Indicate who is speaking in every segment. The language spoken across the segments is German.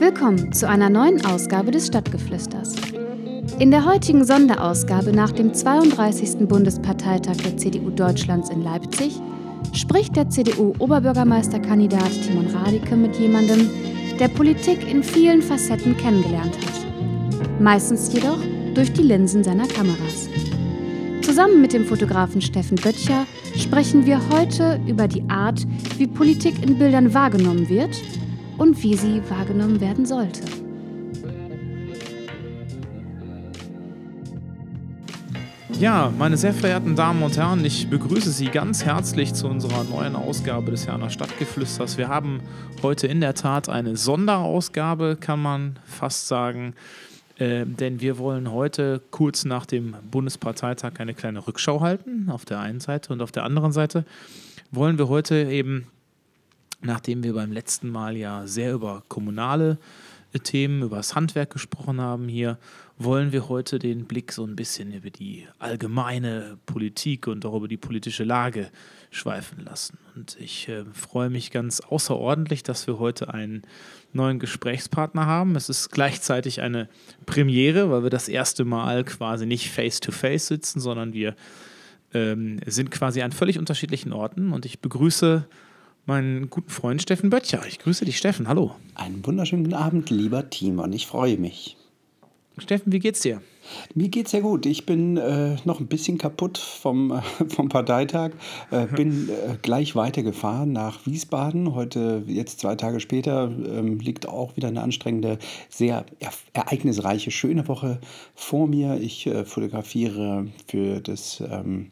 Speaker 1: Willkommen zu einer neuen Ausgabe des Stadtgeflüsters. In der heutigen Sonderausgabe nach dem 32. Bundesparteitag der CDU Deutschlands in Leipzig spricht der CDU-Oberbürgermeisterkandidat Timon Radike mit jemandem, der Politik in vielen Facetten kennengelernt hat. Meistens jedoch durch die Linsen seiner Kameras. Zusammen mit dem Fotografen Steffen Böttcher sprechen wir heute über die Art, wie Politik in Bildern wahrgenommen wird und wie sie wahrgenommen werden sollte.
Speaker 2: Ja, meine sehr verehrten Damen und Herren, ich begrüße Sie ganz herzlich zu unserer neuen Ausgabe des Herner Stadtgeflüsters. Wir haben heute in der Tat eine Sonderausgabe, kann man fast sagen, äh, denn wir wollen heute kurz nach dem Bundesparteitag eine kleine Rückschau halten, auf der einen Seite und auf der anderen Seite wollen wir heute eben nachdem wir beim letzten Mal ja sehr über kommunale äh, Themen, über das Handwerk gesprochen haben hier, wollen wir heute den Blick so ein bisschen über die allgemeine Politik und auch über die politische Lage schweifen lassen. Und ich äh, freue mich ganz außerordentlich, dass wir heute einen neuen Gesprächspartner haben. Es ist gleichzeitig eine Premiere, weil wir das erste Mal quasi nicht face-to-face -face sitzen, sondern wir ähm, sind quasi an völlig unterschiedlichen Orten. Und ich begrüße meinen guten Freund Steffen Böttcher. Ich grüße dich, Steffen. Hallo.
Speaker 3: Einen wunderschönen Abend, lieber Timon. Ich freue mich.
Speaker 2: Steffen, wie geht's dir?
Speaker 3: Mir geht's sehr gut. Ich bin äh, noch ein bisschen kaputt vom, äh, vom Parteitag. Äh, bin äh, gleich weitergefahren nach Wiesbaden. Heute, jetzt zwei Tage später, ähm, liegt auch wieder eine anstrengende, sehr ereignisreiche, schöne Woche vor mir. Ich äh, fotografiere für das. Ähm,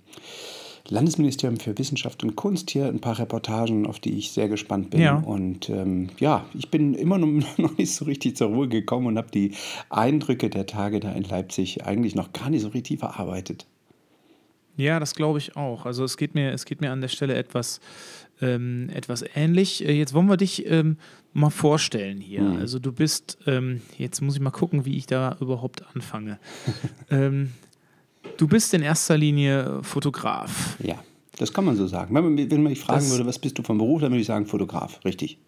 Speaker 3: Landesministerium für Wissenschaft und Kunst hier ein paar Reportagen, auf die ich sehr gespannt bin. Ja. Und ähm, ja, ich bin immer noch nicht so richtig zur Ruhe gekommen und habe die Eindrücke der Tage da in Leipzig eigentlich noch gar nicht so richtig verarbeitet.
Speaker 2: Ja, das glaube ich auch. Also es geht mir, es geht mir an der Stelle etwas, ähm, etwas ähnlich. Äh, jetzt wollen wir dich ähm, mal vorstellen hier. Mhm. Also du bist, ähm, jetzt muss ich mal gucken, wie ich da überhaupt anfange. Du bist in erster Linie Fotograf.
Speaker 3: Ja, das kann man so sagen. Wenn man, wenn man mich fragen das, würde, was bist du vom Beruf, dann würde ich sagen Fotograf, richtig.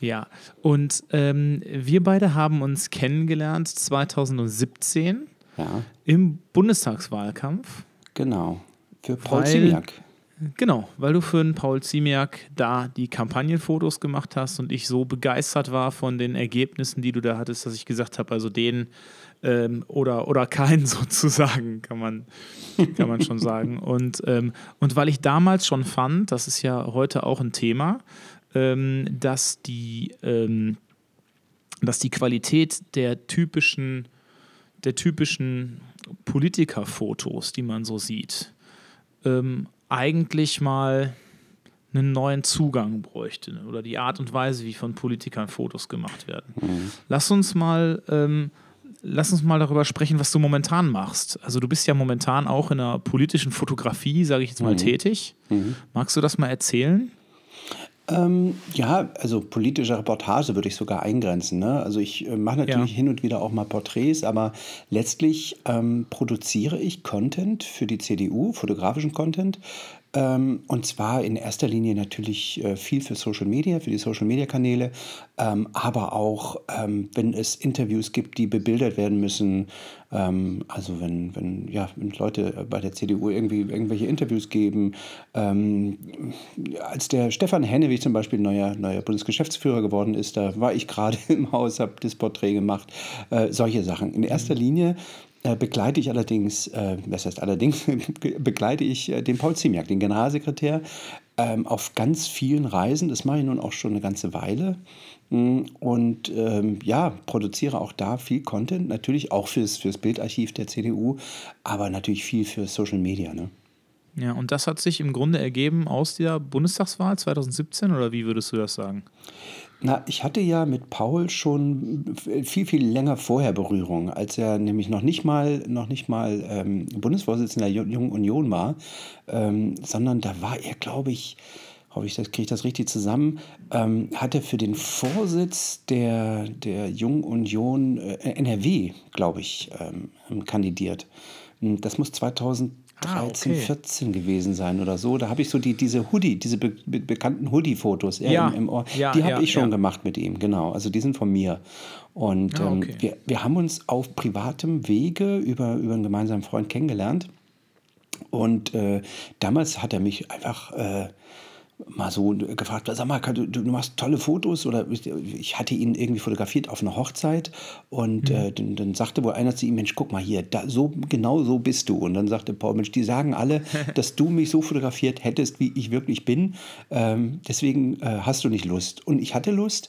Speaker 2: Ja, und ähm, wir beide haben uns kennengelernt 2017 ja. im Bundestagswahlkampf.
Speaker 3: Genau, für Paul weil, Ziemiak.
Speaker 2: Genau, weil du für den Paul Ziemiak da die Kampagnenfotos gemacht hast und ich so begeistert war von den Ergebnissen, die du da hattest, dass ich gesagt habe, also den ähm, oder, oder keinen sozusagen, kann man, kann man schon sagen. Und, ähm, und weil ich damals schon fand, das ist ja heute auch ein Thema, ähm, dass, die, ähm, dass die Qualität der typischen, der typischen Politikerfotos, die man so sieht, ähm, eigentlich mal einen neuen Zugang bräuchte oder die Art und Weise, wie von Politikern Fotos gemacht werden. Mhm. Lass uns mal ähm, lass uns mal darüber sprechen, was du momentan machst. Also du bist ja momentan auch in der politischen Fotografie, sage ich jetzt mal, mhm. tätig. Mhm. Magst du das mal erzählen?
Speaker 3: Ähm, ja, also politische Reportage würde ich sogar eingrenzen. Ne? Also ich äh, mache natürlich ja. hin und wieder auch mal Porträts, aber letztlich ähm, produziere ich Content für die CDU, fotografischen Content, und zwar in erster Linie natürlich äh, viel für Social Media, für die Social Media Kanäle, ähm, aber auch, ähm, wenn es Interviews gibt, die bebildert werden müssen. Ähm, also wenn, wenn, ja, wenn Leute bei der CDU irgendwie irgendwelche Interviews geben. Ähm, als der Stefan Hennewig zum Beispiel neuer, neuer Bundesgeschäftsführer geworden ist, da war ich gerade im Haus, habe das Porträt gemacht. Äh, solche Sachen. In erster mhm. Linie begleite ich allerdings, äh, was heißt allerdings, begleite ich äh, den Paul Ziemiak, den Generalsekretär, ähm, auf ganz vielen Reisen. Das mache ich nun auch schon eine ganze Weile. Mm, und ähm, ja, produziere auch da viel Content, natürlich auch fürs, fürs Bildarchiv der CDU, aber natürlich viel für Social Media. Ne?
Speaker 2: Ja, und das hat sich im Grunde ergeben aus der Bundestagswahl 2017 oder wie würdest du das sagen?
Speaker 3: Na, ich hatte ja mit Paul schon viel, viel länger vorher Berührung, als er nämlich noch nicht mal, noch nicht mal ähm, Bundesvorsitzender der Jungen Union war, ähm, sondern da war er, glaube ich, hoffe ich, kriege ich das richtig zusammen, ähm, hat er für den Vorsitz der, der Jungen Union äh, NRW, glaube ich, ähm, kandidiert. Das muss 2000 13, ah, okay. 14 gewesen sein oder so. Da habe ich so die, diese Hoodie, diese be be bekannten Hoodie-Fotos ja, im, im Ohr, ja, die habe ja, ich schon gemacht mit ihm, genau. Also die sind von mir. Und ah, okay. ähm, wir, wir haben uns auf privatem Wege über, über einen gemeinsamen Freund kennengelernt. Und äh, damals hat er mich einfach äh, mal so gefragt, sag mal, du, du, machst tolle Fotos oder ich hatte ihn irgendwie fotografiert auf einer Hochzeit und mhm. äh, dann, dann, sagte wohl einer zu ihm, Mensch, guck mal hier, da, so, genau so bist du. Und dann sagte Paul, Mensch, die sagen alle, dass du mich so fotografiert hättest, wie ich wirklich bin. Ähm, deswegen äh, hast du nicht Lust. Und ich hatte Lust,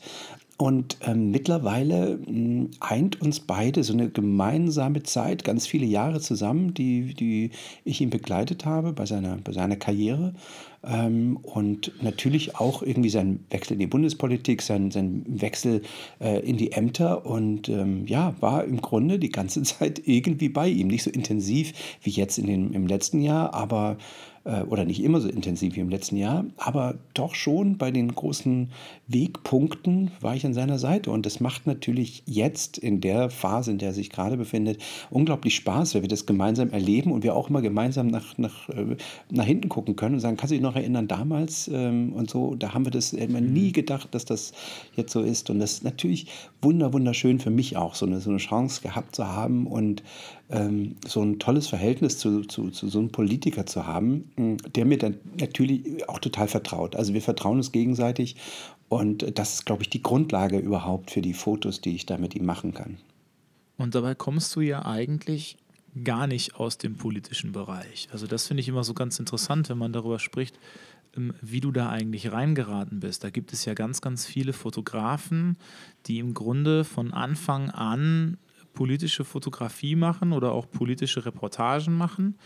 Speaker 3: und ähm, mittlerweile mh, hm, eint uns beide so eine gemeinsame Zeit, ganz viele Jahre zusammen, die, die ich ihn begleitet habe bei seiner, bei seiner Karriere. Ähm, und natürlich auch irgendwie sein Wechsel in die Bundespolitik, sein, sein Wechsel äh, in die Ämter. Und ähm, ja, war im Grunde die ganze Zeit irgendwie bei ihm. Nicht so intensiv wie jetzt in den, im letzten Jahr, aber oder nicht immer so intensiv wie im letzten Jahr, aber doch schon bei den großen Wegpunkten war ich an seiner Seite. Und das macht natürlich jetzt in der Phase, in der er sich gerade befindet, unglaublich Spaß, weil wir das gemeinsam erleben und wir auch immer gemeinsam nach, nach, äh, nach hinten gucken können und sagen, kannst du dich noch erinnern damals ähm, und so, da haben wir das immer nie mhm. gedacht, dass das jetzt so ist. Und das ist natürlich wunder, wunderschön für mich auch, so eine, so eine Chance gehabt zu haben und ähm, so ein tolles Verhältnis zu, zu, zu so einem Politiker zu haben, mm, der mir dann natürlich auch total vertraut. Also wir vertrauen uns gegenseitig und das ist, glaube ich, die Grundlage überhaupt für die Fotos, die ich da mit ihm machen kann.
Speaker 2: Und dabei kommst du ja eigentlich gar nicht aus dem politischen Bereich. Also das finde ich immer so ganz interessant, wenn man darüber spricht, ähm, wie du da eigentlich reingeraten bist. Da gibt es ja ganz, ganz viele Fotografen, die im Grunde von Anfang an politische Fotografie machen oder auch politische Reportagen machen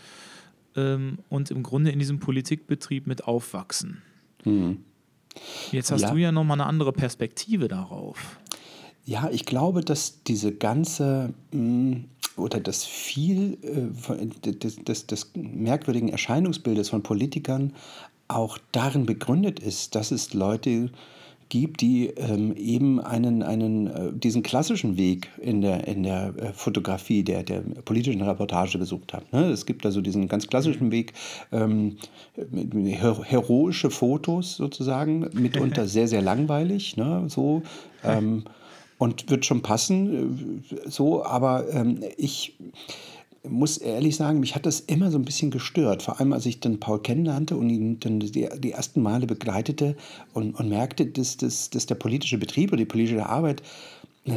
Speaker 2: ähm, und im Grunde in diesem Politikbetrieb mit aufwachsen. Mhm. Jetzt hast ja. du ja nochmal eine andere Perspektive darauf.
Speaker 3: Ja, ich glaube, dass diese ganze mm, oder das viel äh, des, des, des merkwürdigen Erscheinungsbildes von Politikern auch darin begründet ist, dass es Leute gibt, die ähm, eben einen, einen, äh, diesen klassischen Weg in der, in der äh, Fotografie, der, der politischen Reportage gesucht haben. Ne? Es gibt also diesen ganz klassischen Weg, ähm, her heroische Fotos sozusagen, mitunter sehr, sehr langweilig, ne? so. Ähm, und wird schon passen, äh, so, aber ähm, ich muss ehrlich sagen, mich hat das immer so ein bisschen gestört. Vor allem, als ich dann Paul kennenlernte und ihn dann die, die ersten Male begleitete und, und merkte, dass, dass, dass der politische Betrieb oder die politische Arbeit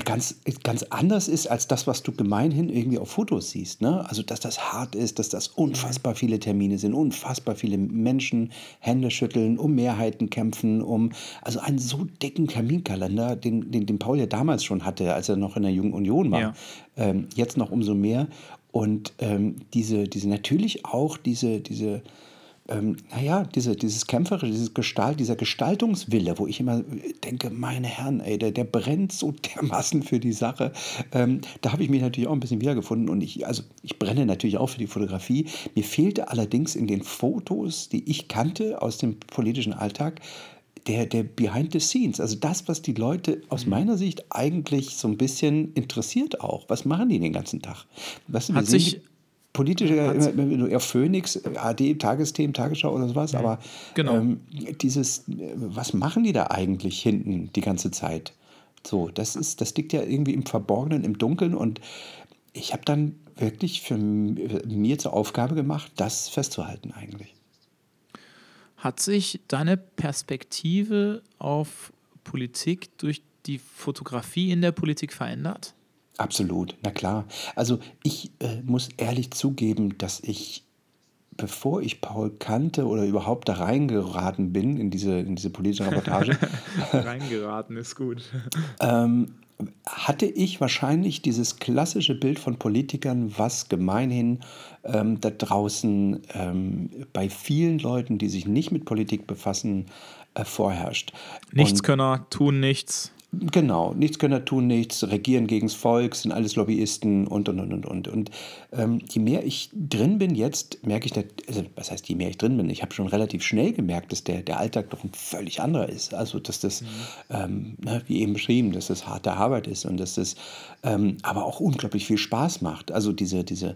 Speaker 3: ganz, ganz anders ist als das, was du gemeinhin irgendwie auf Fotos siehst. Ne? Also, dass das hart ist, dass das unfassbar viele Termine sind, unfassbar viele Menschen Hände schütteln, um Mehrheiten kämpfen, um also einen so dicken Terminkalender, den, den, den Paul ja damals schon hatte, als er noch in der Jungen Union war. Ja. Ähm, jetzt noch umso mehr. Und ähm, diese, diese natürlich auch diese, diese ähm, naja, diese, dieses kämpferische, dieses Gestalt, dieser Gestaltungswille, wo ich immer denke, meine Herren, ey, der, der brennt so dermaßen für die Sache. Ähm, da habe ich mich natürlich auch ein bisschen wiedergefunden und ich, also ich brenne natürlich auch für die Fotografie. Mir fehlte allerdings in den Fotos, die ich kannte aus dem politischen Alltag, der, der Behind the Scenes, also das, was die Leute aus mhm. meiner Sicht eigentlich so ein bisschen interessiert auch. Was machen die den ganzen Tag?
Speaker 2: Was, Hat sich
Speaker 3: politische, ja, Phoenix, AD, Tagesthemen, Tagesschau oder sowas, ja, aber genau. ähm, dieses, was machen die da eigentlich hinten die ganze Zeit? So, das ist, das liegt ja irgendwie im Verborgenen, im Dunkeln und ich habe dann wirklich für mir zur Aufgabe gemacht, das festzuhalten eigentlich.
Speaker 2: Hat sich deine Perspektive auf Politik durch die Fotografie in der Politik verändert?
Speaker 3: Absolut, na klar. Also ich äh, muss ehrlich zugeben, dass ich, bevor ich Paul kannte oder überhaupt da reingeraten bin in diese, in diese politische Reportage.
Speaker 2: reingeraten ist gut.
Speaker 3: ähm, hatte ich wahrscheinlich dieses klassische Bild von Politikern, was gemeinhin ähm, da draußen ähm, bei vielen Leuten, die sich nicht mit Politik befassen, äh, vorherrscht.
Speaker 2: Nichtskönner, tun nichts.
Speaker 3: Genau, nichts können tun, nichts, regieren gegen das Volk, sind alles Lobbyisten und, und, und, und, und. Und ähm, je mehr ich drin bin jetzt, merke ich, dass, also was heißt, je mehr ich drin bin, ich habe schon relativ schnell gemerkt, dass der, der Alltag doch ein völlig anderer ist. Also, dass das, mhm. ähm, ne, wie eben beschrieben, dass das harte Arbeit ist und dass das ähm, aber auch unglaublich viel Spaß macht. Also diese, diese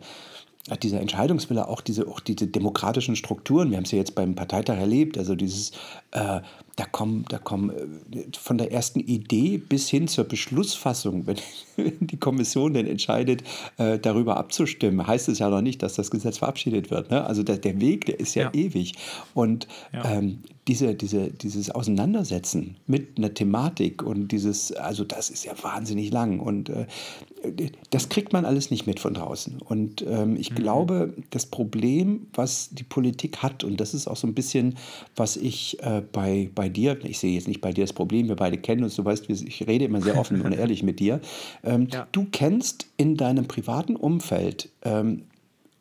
Speaker 3: dieser Entscheidungswille, auch diese, auch diese demokratischen Strukturen, wir haben es ja jetzt beim Parteitag erlebt, also dieses, äh, da kommen, da kommen äh, von der ersten Idee bis hin zur Beschlussfassung, wenn die Kommission denn entscheidet, äh, darüber abzustimmen, heißt es ja noch nicht, dass das Gesetz verabschiedet wird. Ne? Also der, der Weg, der ist ja, ja. ewig. Und ja. Ähm, diese, diese, dieses Auseinandersetzen mit einer Thematik und dieses, also das ist ja wahnsinnig lang und äh, das kriegt man alles nicht mit von draußen. Und ähm, ich mhm. glaube, das Problem, was die Politik hat, und das ist auch so ein bisschen, was ich äh, bei, bei dir, ich sehe jetzt nicht bei dir das Problem, wir beide kennen uns, du weißt, ich rede immer sehr offen und ehrlich mit dir. Ähm, ja. Du kennst in deinem privaten Umfeld ähm,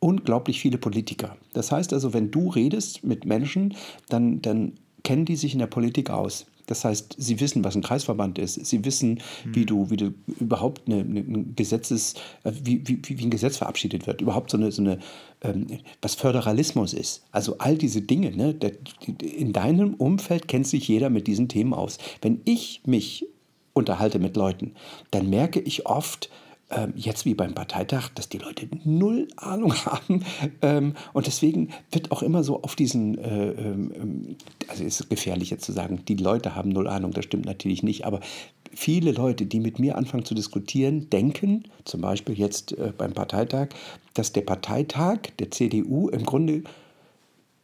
Speaker 3: unglaublich viele Politiker. Das heißt also, wenn du redest mit Menschen, dann, dann kennen die sich in der Politik aus. Das heißt, sie wissen, was ein Kreisverband ist. Sie wissen, mhm. wie du, wie du überhaupt eine, eine Gesetzes, äh, wie, wie, wie ein Gesetz verabschiedet wird. Überhaupt so eine, so eine ähm, was Föderalismus ist. Also all diese Dinge. Ne? In deinem Umfeld kennt sich jeder mit diesen Themen aus. Wenn ich mich unterhalte mit Leuten, dann merke ich oft, ähm, jetzt wie beim Parteitag, dass die Leute null Ahnung haben. Ähm, und deswegen wird auch immer so auf diesen, äh, ähm, also ist es gefährlich jetzt zu sagen, die Leute haben null Ahnung, das stimmt natürlich nicht, aber viele Leute, die mit mir anfangen zu diskutieren, denken, zum Beispiel jetzt äh, beim Parteitag, dass der Parteitag der CDU im Grunde,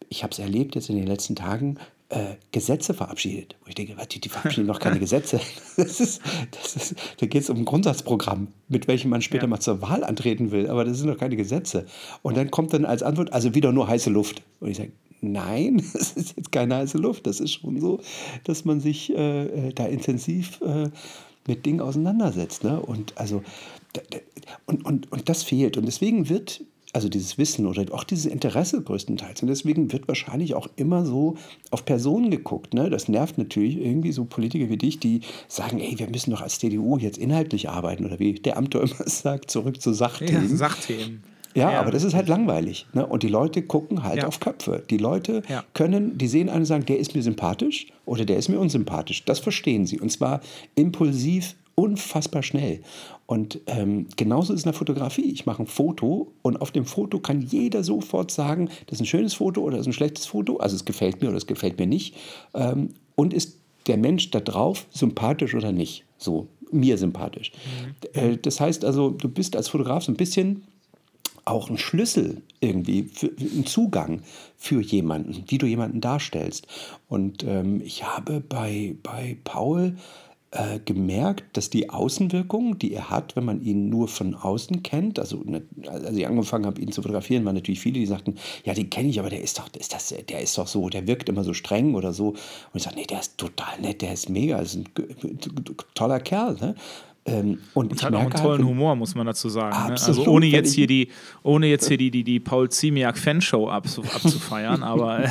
Speaker 3: ich habe es erlebt jetzt in den letzten Tagen, äh, Gesetze verabschiedet. Wo ich denke, die, die verabschieden noch keine Gesetze. Das ist, das ist, da geht es um ein Grundsatzprogramm, mit welchem man später ja. mal zur Wahl antreten will. Aber das sind noch keine Gesetze. Und dann kommt dann als Antwort, also wieder nur heiße Luft. Und ich sage, nein, das ist jetzt keine heiße Luft. Das ist schon so, dass man sich äh, äh da intensiv äh, mit Dingen auseinandersetzt. Ne? Und, also, und, und, und das fehlt. Und deswegen wird also dieses Wissen oder auch dieses Interesse größtenteils. Und deswegen wird wahrscheinlich auch immer so auf Personen geguckt. Ne? Das nervt natürlich irgendwie so Politiker wie dich, die sagen, ey, wir müssen doch als CDU jetzt inhaltlich arbeiten oder wie der Amtor immer sagt, zurück zu Sachthemen.
Speaker 2: Ja, Sachthemen.
Speaker 3: Ja, ja, aber das ist halt langweilig. Ne? Und die Leute gucken halt ja. auf Köpfe. Die Leute ja. können, die sehen einen und sagen, der ist mir sympathisch oder der ist mir unsympathisch. Das verstehen sie. Und zwar impulsiv, unfassbar schnell. Und ähm, genauso ist es in der Fotografie. Ich mache ein Foto und auf dem Foto kann jeder sofort sagen, das ist ein schönes Foto oder das ist ein schlechtes Foto. Also es gefällt mir oder es gefällt mir nicht. Ähm, und ist der Mensch da drauf sympathisch oder nicht? So, mir sympathisch. Mhm. Äh, das heißt also, du bist als Fotograf so ein bisschen auch ein Schlüssel irgendwie, für, ein Zugang für jemanden, wie du jemanden darstellst. Und ähm, ich habe bei, bei Paul äh, gemerkt, dass die Außenwirkung, die er hat, wenn man ihn nur von außen kennt, also ne, als ich angefangen habe, ihn zu fotografieren, waren natürlich viele, die sagten, ja, den kenne ich, aber der ist doch, ist das, der ist doch so, der wirkt immer so streng oder so. Und ich sage, nee, der ist total nett, der ist mega, ist ein toller Kerl. Ne?
Speaker 2: Ähm, und, und hat auch einen halt, tollen halt, Humor, muss man dazu sagen. Ne? Also ohne jetzt hier die, ohne jetzt hier die, die, die Paul Ziemiak Fanshow abzufeiern, aber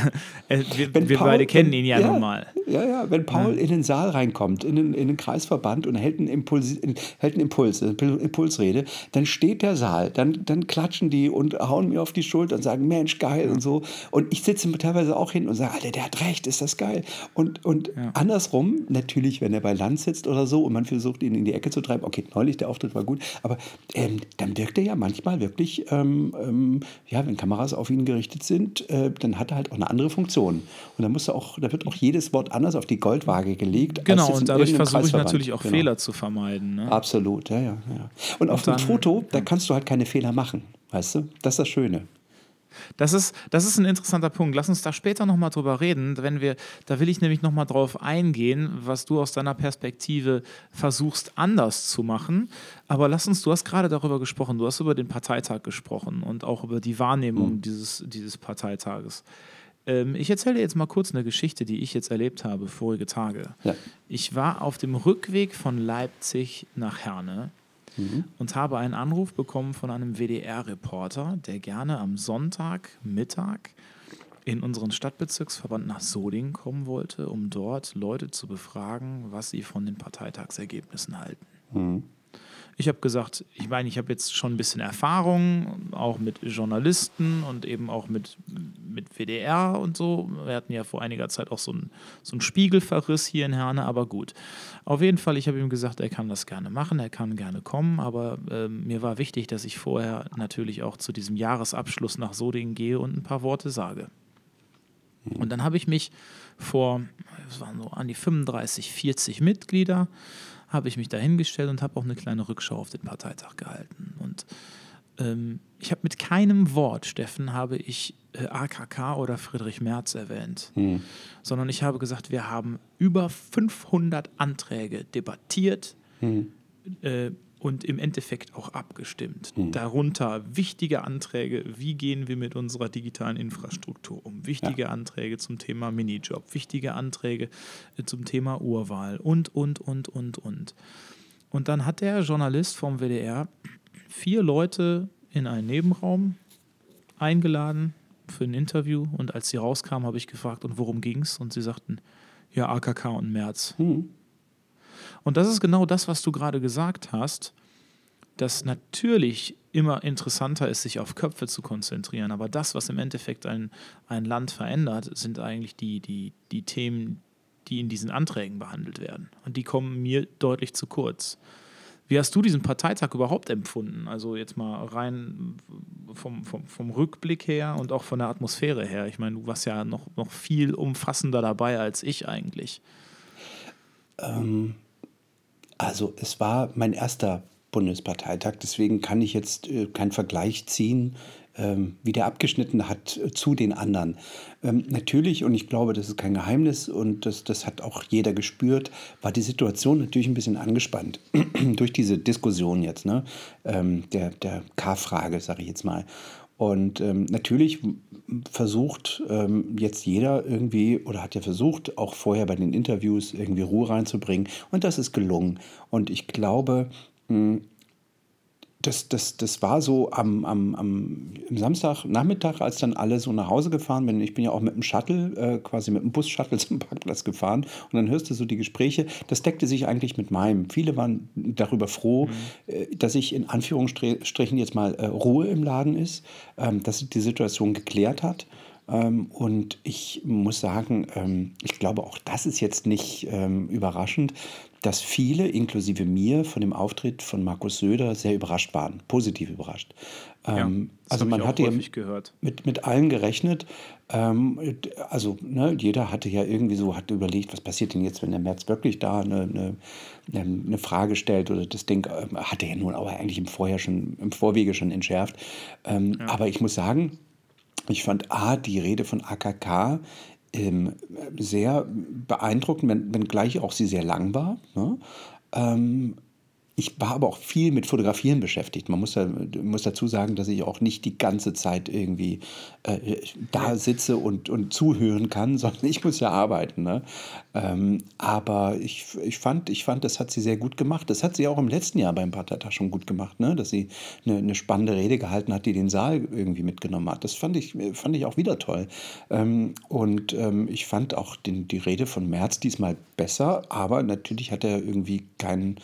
Speaker 2: äh, wir, wir Paul, beide kennen ihn ja, ja, nun mal.
Speaker 3: Ja, ja, wenn Paul ja. in den Saal reinkommt, in den, in den Kreisverband und hält einen Impuls, hält einen Impuls, eine Impulsrede, dann steht der Saal, dann, dann klatschen die und hauen mir auf die Schulter und sagen, Mensch, geil ja. und so. Und ich sitze teilweise auch hin und sage, Alter, der hat recht, ist das geil. Und, und andersrum, natürlich, wenn er bei Land sitzt oder so und man versucht, ihn in die Ecke zu treiben, okay, neulich der Auftritt war gut, aber ähm, dann wirkt er ja manchmal wirklich, ähm, ähm, ja, wenn Kameras auf ihn gerichtet sind, äh, dann hat er halt auch eine andere Funktion. Und da muss auch, da wird auch jedes Wort anders auf die Goldwaage gelegt.
Speaker 2: Genau, und dadurch versuche ich natürlich auch genau. Fehler zu vermeiden. Ne?
Speaker 3: Absolut, ja, ja. ja. Und, und auf dem Foto, da kannst du halt keine Fehler machen, weißt du? Das ist das Schöne.
Speaker 2: Das ist, das ist ein interessanter Punkt. Lass uns da später nochmal drüber reden, wenn wir, da will ich nämlich nochmal drauf eingehen, was du aus deiner Perspektive versuchst anders zu machen. Aber lass uns, du hast gerade darüber gesprochen, du hast über den Parteitag gesprochen und auch über die Wahrnehmung mhm. dieses, dieses Parteitages. Ähm, ich erzähle jetzt mal kurz eine Geschichte, die ich jetzt erlebt habe, vorige Tage. Ja. Ich war auf dem Rückweg von Leipzig nach Herne mhm. und habe einen Anruf bekommen von einem WDR-Reporter, der gerne am Sonntagmittag in unseren Stadtbezirksverband nach Solingen kommen wollte, um dort Leute zu befragen, was sie von den Parteitagsergebnissen halten. Mhm. Ich habe gesagt, ich meine, ich habe jetzt schon ein bisschen Erfahrung, auch mit Journalisten und eben auch mit mit WDR und so. Wir hatten ja vor einiger Zeit auch so einen so Spiegelverriss hier in Herne, aber gut. Auf jeden Fall, ich habe ihm gesagt, er kann das gerne machen, er kann gerne kommen, aber äh, mir war wichtig, dass ich vorher natürlich auch zu diesem Jahresabschluss nach Sodingen gehe und ein paar Worte sage. Mhm. Und dann habe ich mich vor, es waren so an die 35, 40 Mitglieder, habe ich mich dahingestellt und habe auch eine kleine Rückschau auf den Parteitag gehalten. Und ähm, ich habe mit keinem Wort, Steffen, habe ich äh, AKK oder Friedrich Merz erwähnt, hm. sondern ich habe gesagt, wir haben über 500 Anträge debattiert, hm. äh, und im Endeffekt auch abgestimmt. Mhm. Darunter wichtige Anträge, wie gehen wir mit unserer digitalen Infrastruktur um, wichtige ja. Anträge zum Thema Minijob, wichtige Anträge äh, zum Thema Urwahl und, und, und, und, und. Und dann hat der Journalist vom WDR vier Leute in einen Nebenraum eingeladen für ein Interview und als sie rauskamen, habe ich gefragt, und worum ging es? Und sie sagten, ja, AKK und März. Mhm. Und das ist genau das, was du gerade gesagt hast, dass natürlich immer interessanter ist, sich auf Köpfe zu konzentrieren. Aber das, was im Endeffekt ein, ein Land verändert, sind eigentlich die, die, die Themen, die in diesen Anträgen behandelt werden. Und die kommen mir deutlich zu kurz. Wie hast du diesen Parteitag überhaupt empfunden? Also jetzt mal rein vom, vom, vom Rückblick her und auch von der Atmosphäre her. Ich meine, du warst ja noch, noch viel umfassender dabei als ich eigentlich.
Speaker 3: Ähm, also es war mein erster Bundesparteitag, deswegen kann ich jetzt äh, keinen Vergleich ziehen, ähm, wie der abgeschnitten hat äh, zu den anderen. Ähm, natürlich, und ich glaube, das ist kein Geheimnis und das, das hat auch jeder gespürt, war die Situation natürlich ein bisschen angespannt durch diese Diskussion jetzt, ne? Ähm, der, der K-Frage, sage ich jetzt mal. Und ähm, natürlich versucht ähm, jetzt jeder irgendwie oder hat ja versucht, auch vorher bei den Interviews irgendwie Ruhe reinzubringen. Und das ist gelungen. Und ich glaube, mh, das, das, das war so am, am, am Samstagnachmittag, als dann alle so nach Hause gefahren bin. Ich bin ja auch mit dem Shuttle, äh, quasi mit dem Bus-Shuttle zum Parkplatz gefahren. Und dann hörst du so die Gespräche. Das deckte sich eigentlich mit meinem. Viele waren darüber froh, mhm. äh, dass ich in Anführungsstrichen jetzt mal äh, Ruhe im Laden ist, ähm, dass sich die Situation geklärt hat. Ähm, und ich muss sagen, ähm, ich glaube, auch das ist jetzt nicht ähm, überraschend, dass viele, inklusive mir, von dem Auftritt von Markus Söder sehr überrascht waren, positiv überrascht. Ja, also man hatte ja mit, mit allen gerechnet. also ne, jeder hatte ja irgendwie so, hat überlegt, was passiert denn jetzt, wenn der März wirklich da eine, eine, eine Frage stellt oder das Ding hat er ja nun aber eigentlich im Vorher schon, im Vorwege schon entschärft. Ja. Aber ich muss sagen, ich fand A, die Rede von AKK ähm, sehr beeindruckend, wenn, wenngleich auch sie sehr lang war. Ne? Ähm, ich war aber auch viel mit Fotografieren beschäftigt. Man muss, da, muss dazu sagen, dass ich auch nicht die ganze Zeit irgendwie äh, da sitze und, und zuhören kann, sondern ich muss ja arbeiten. Ne? Ähm, aber ich, ich, fand, ich fand, das hat sie sehr gut gemacht. Das hat sie auch im letzten Jahr beim Parteitag schon gut gemacht, ne? dass sie eine, eine spannende Rede gehalten hat, die den Saal irgendwie mitgenommen hat. Das fand ich, fand ich auch wieder toll. Ähm, und ähm, ich fand auch den, die Rede von Merz diesmal besser, aber natürlich hat er irgendwie keinen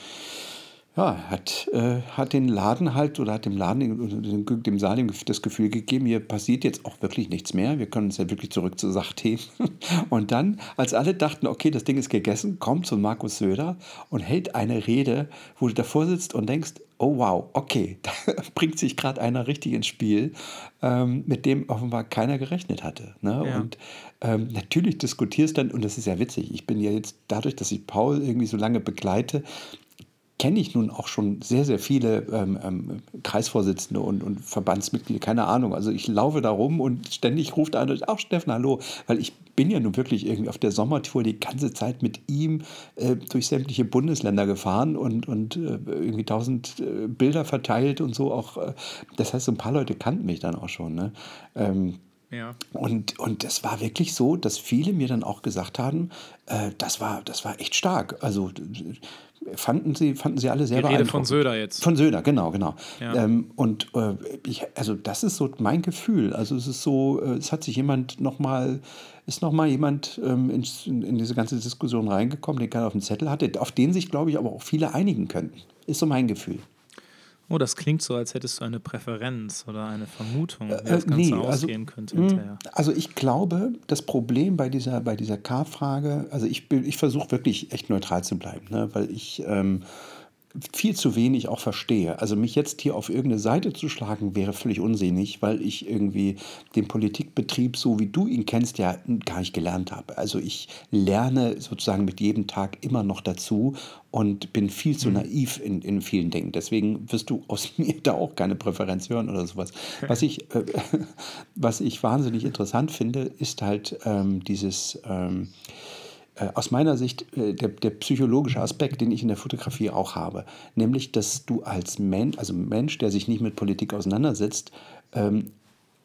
Speaker 3: ja, hat, äh, hat den Laden halt oder hat dem Laden, dem, dem Saal das Gefühl gegeben, hier passiert jetzt auch wirklich nichts mehr. Wir können uns ja wirklich zurück zur Sache heben. Und dann, als alle dachten, okay, das Ding ist gegessen, kommt so Markus Söder und hält eine Rede, wo du davor sitzt und denkst, oh wow, okay, da bringt sich gerade einer richtig ins Spiel, ähm, mit dem offenbar keiner gerechnet hatte. Ne? Ja. Und ähm, natürlich diskutierst dann, und das ist ja witzig, ich bin ja jetzt dadurch, dass ich Paul irgendwie so lange begleite, kenne ich nun auch schon sehr, sehr viele ähm, ähm, Kreisvorsitzende und, und Verbandsmitglieder, keine Ahnung. Also ich laufe da rum und ständig ruft einer, auch Steffen, hallo, weil ich bin ja nun wirklich irgendwie auf der Sommertour die ganze Zeit mit ihm äh, durch sämtliche Bundesländer gefahren und, und äh, irgendwie tausend äh, Bilder verteilt und so auch. Äh, das heißt, so ein paar Leute kannten mich dann auch schon. Ne? Ähm, ja. Und, und es war wirklich so, dass viele mir dann auch gesagt haben, äh, das, war, das war echt stark. Also fanden sie, fanden sie alle sehr Die Rede
Speaker 2: von Söder jetzt.
Speaker 3: Von Söder, genau, genau. Ja. Ähm, und äh, ich, also das ist so mein Gefühl. Also es ist so, äh, es hat sich jemand nochmal, ist nochmal jemand ähm, in, in, diese ganze Diskussion reingekommen, den keiner auf dem Zettel hatte, auf den sich, glaube ich, aber auch viele einigen könnten. Ist so mein Gefühl.
Speaker 2: Oh, das klingt so, als hättest du eine Präferenz oder eine Vermutung, wie äh, das Ganze nee, also, ausgehen könnte
Speaker 3: hm, hinterher. Also ich glaube, das Problem bei dieser, bei dieser K-Frage, also ich, ich versuche wirklich echt neutral zu bleiben, ne, weil ich ähm, viel zu wenig auch verstehe. Also mich jetzt hier auf irgendeine Seite zu schlagen, wäre völlig unsinnig, weil ich irgendwie den Politikbetrieb, so wie du ihn kennst, ja gar nicht gelernt habe. Also ich lerne sozusagen mit jedem Tag immer noch dazu und bin viel zu mhm. naiv in, in vielen Dingen. Deswegen wirst du aus mir da auch keine Präferenz hören oder sowas. Was ich, äh, was ich wahnsinnig interessant finde, ist halt ähm, dieses... Ähm, äh, aus meiner Sicht äh, der, der, psychologische Aspekt, den ich in der Fotografie auch habe, nämlich, dass du als Mensch, also Mensch, der sich nicht mit Politik auseinandersetzt, ähm,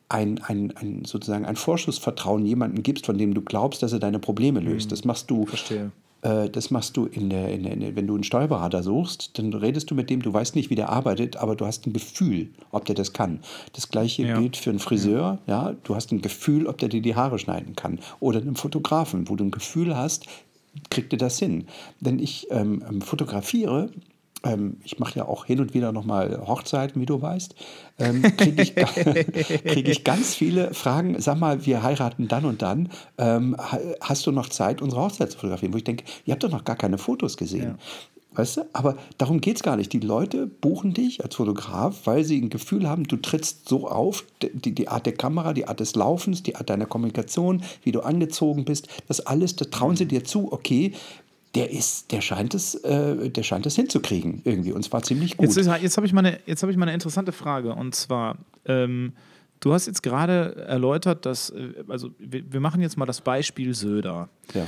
Speaker 3: ein, ein, ein, sozusagen ein Vorschussvertrauen jemandem gibst, von dem du glaubst, dass er deine Probleme löst. Mhm. Das machst du Verstehe. Äh, das machst du in der, in der, wenn du einen Steuerberater suchst, dann redest du mit dem, du weißt nicht, wie der arbeitet, aber du hast ein Gefühl, ob der das kann. Das gleiche ja. gilt für einen Friseur, ja. ja, du hast ein Gefühl, ob der dir die Haare schneiden kann. Oder einen Fotografen, wo du ein Gefühl hast, kriegt er das hin. Wenn ich ähm, ähm fotografiere, ähm, ich mache ja auch hin und wieder nochmal Hochzeiten, wie du weißt, ähm, kriege ich, krieg ich ganz viele Fragen. Sag mal, wir heiraten dann und dann. Ähm, hast du noch Zeit, unsere Hochzeit zu fotografieren? Wo ich denke, ihr habt doch noch gar keine Fotos gesehen. Ja. Weißt du? Aber darum geht es gar nicht. Die Leute buchen dich als Fotograf, weil sie ein Gefühl haben, du trittst so auf, die, die Art der Kamera, die Art des Laufens, die Art deiner Kommunikation, wie du angezogen bist, das alles, da trauen sie dir zu, okay, der ist, der scheint es, äh, der scheint es hinzukriegen irgendwie und zwar ziemlich gut.
Speaker 2: Jetzt, jetzt habe ich mal jetzt habe ich mal eine interessante Frage und zwar ähm, du hast jetzt gerade erläutert, dass äh, also wir, wir, machen jetzt mal das Beispiel Söder. Ja.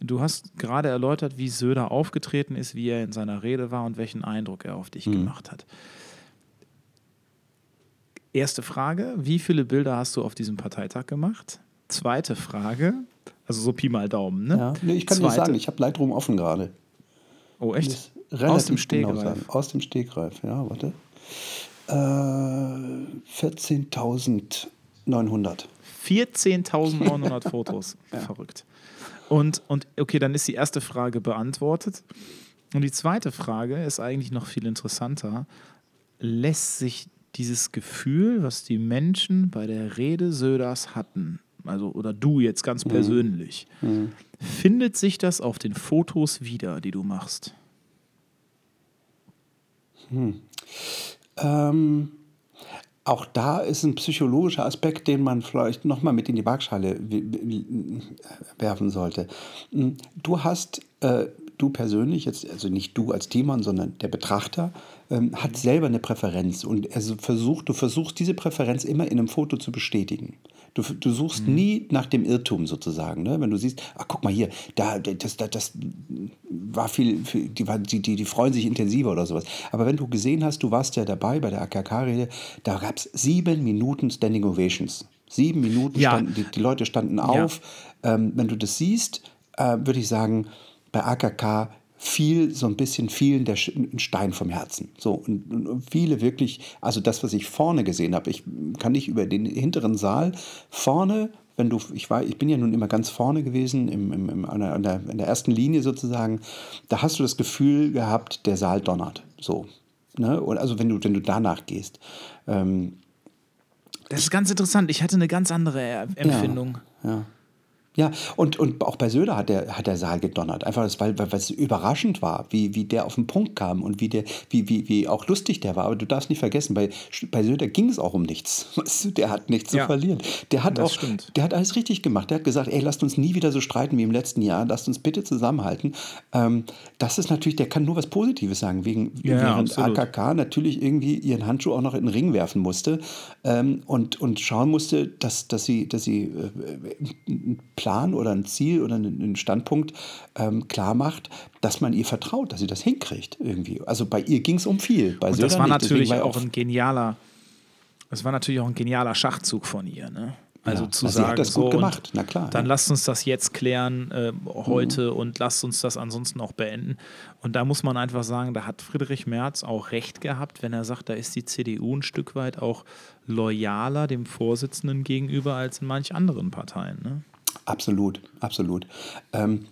Speaker 2: Du hast gerade erläutert, wie Söder aufgetreten ist, wie er in seiner Rede war und welchen Eindruck er auf dich mhm. gemacht hat. Erste Frage: Wie viele Bilder hast du auf diesem Parteitag gemacht? Zweite Frage: also so Pi mal Daumen, ne?
Speaker 3: Ja, nee, ich kann Zweite. dir sagen, ich habe Lightroom offen gerade.
Speaker 2: Oh, echt? Aus dem Stegreif? Genau
Speaker 3: Aus dem Stegreif, ja, warte. Äh, 14.900.
Speaker 2: 14.900 Fotos. ja. Verrückt. Und, und okay, dann ist die erste Frage beantwortet. Und die zweite Frage ist eigentlich noch viel interessanter. Lässt sich dieses Gefühl, was die Menschen bei der Rede Söders hatten, also oder du jetzt ganz mhm. persönlich, mhm. findet sich das auf den Fotos wieder, die du machst?
Speaker 3: Hm. Ähm, auch da ist ein psychologischer Aspekt, den man vielleicht nochmal mit in die Waagschale werfen sollte. Hm, du hast, äh, du persönlich, jetzt, also nicht du als Timon, sondern der Betrachter, ähm, hat selber eine Präferenz und also versucht, du versuchst diese Präferenz immer in einem Foto zu bestätigen. Du, du suchst mhm. nie nach dem Irrtum sozusagen. Ne? Wenn du siehst, ach guck mal hier, da, das, das, das war viel, die, die, die, die freuen sich intensiver oder sowas. Aber wenn du gesehen hast, du warst ja dabei bei der AKK-Rede, da gab es sieben Minuten Standing Ovations. Sieben Minuten, ja. standen, die, die, Leute standen auf. Ja. Ähm, wenn du das siehst, äh, würde ich sagen, bei AKK viel, so ein bisschen vielen der Stein vom Herzen. So, und, und, viele wirklich, also das, was ich vorne gesehen habe, ich kann nicht über den hinteren Saal, vorne, wenn du, ich war, ich bin ja nun immer ganz vorne gewesen, im, im, im, an, der, an, der, ersten Linie sozusagen, da hast du das Gefühl gehabt, der Saal donnert. So. Ne? Und also wenn du, wenn du danach gehst. Ähm,
Speaker 2: das ist ganz interessant. Ich hatte eine ganz andere Empfindung.
Speaker 3: Ja, ja. Ja, und, und auch bei Söder hat der, hat der Saal gedonnert. Einfach, weil, weil, es überraschend war, wie, wie der auf den Punkt kam und wie, der, wie, wie, wie auch lustig der war. Aber du darfst nicht vergessen, bei, bei Söder ging es auch um nichts. Der hat nichts ja, zu verlieren. Der hat auch, stimmt. der hat alles richtig gemacht. Der hat gesagt, ey, lasst uns nie wieder so streiten wie im letzten Jahr. Lasst uns bitte zusammenhalten. Ähm, das ist natürlich, der kann nur was Positives sagen. Wegen, ja, während absolut. AKK natürlich irgendwie ihren Handschuh auch noch in den Ring werfen musste ähm, und, und schauen musste, dass, dass sie, dass sie äh, Plan oder ein Ziel oder einen Standpunkt ähm, klar macht, dass man ihr vertraut, dass sie das hinkriegt irgendwie. Also bei ihr ging es um viel. Bei
Speaker 2: Und das war natürlich war auch ein genialer, das war natürlich auch ein genialer Schachzug von ihr, ne? Also ja, zu sagen, sie hat das gut
Speaker 3: gemacht, na klar.
Speaker 2: Dann ja. lasst uns das jetzt klären äh, heute mhm. und lasst uns das ansonsten auch beenden. Und da muss man einfach sagen, da hat Friedrich Merz auch recht gehabt, wenn er sagt, da ist die CDU ein Stück weit auch loyaler dem Vorsitzenden gegenüber als in manch anderen Parteien. Ne?
Speaker 3: Absolut, absolut. Ähm,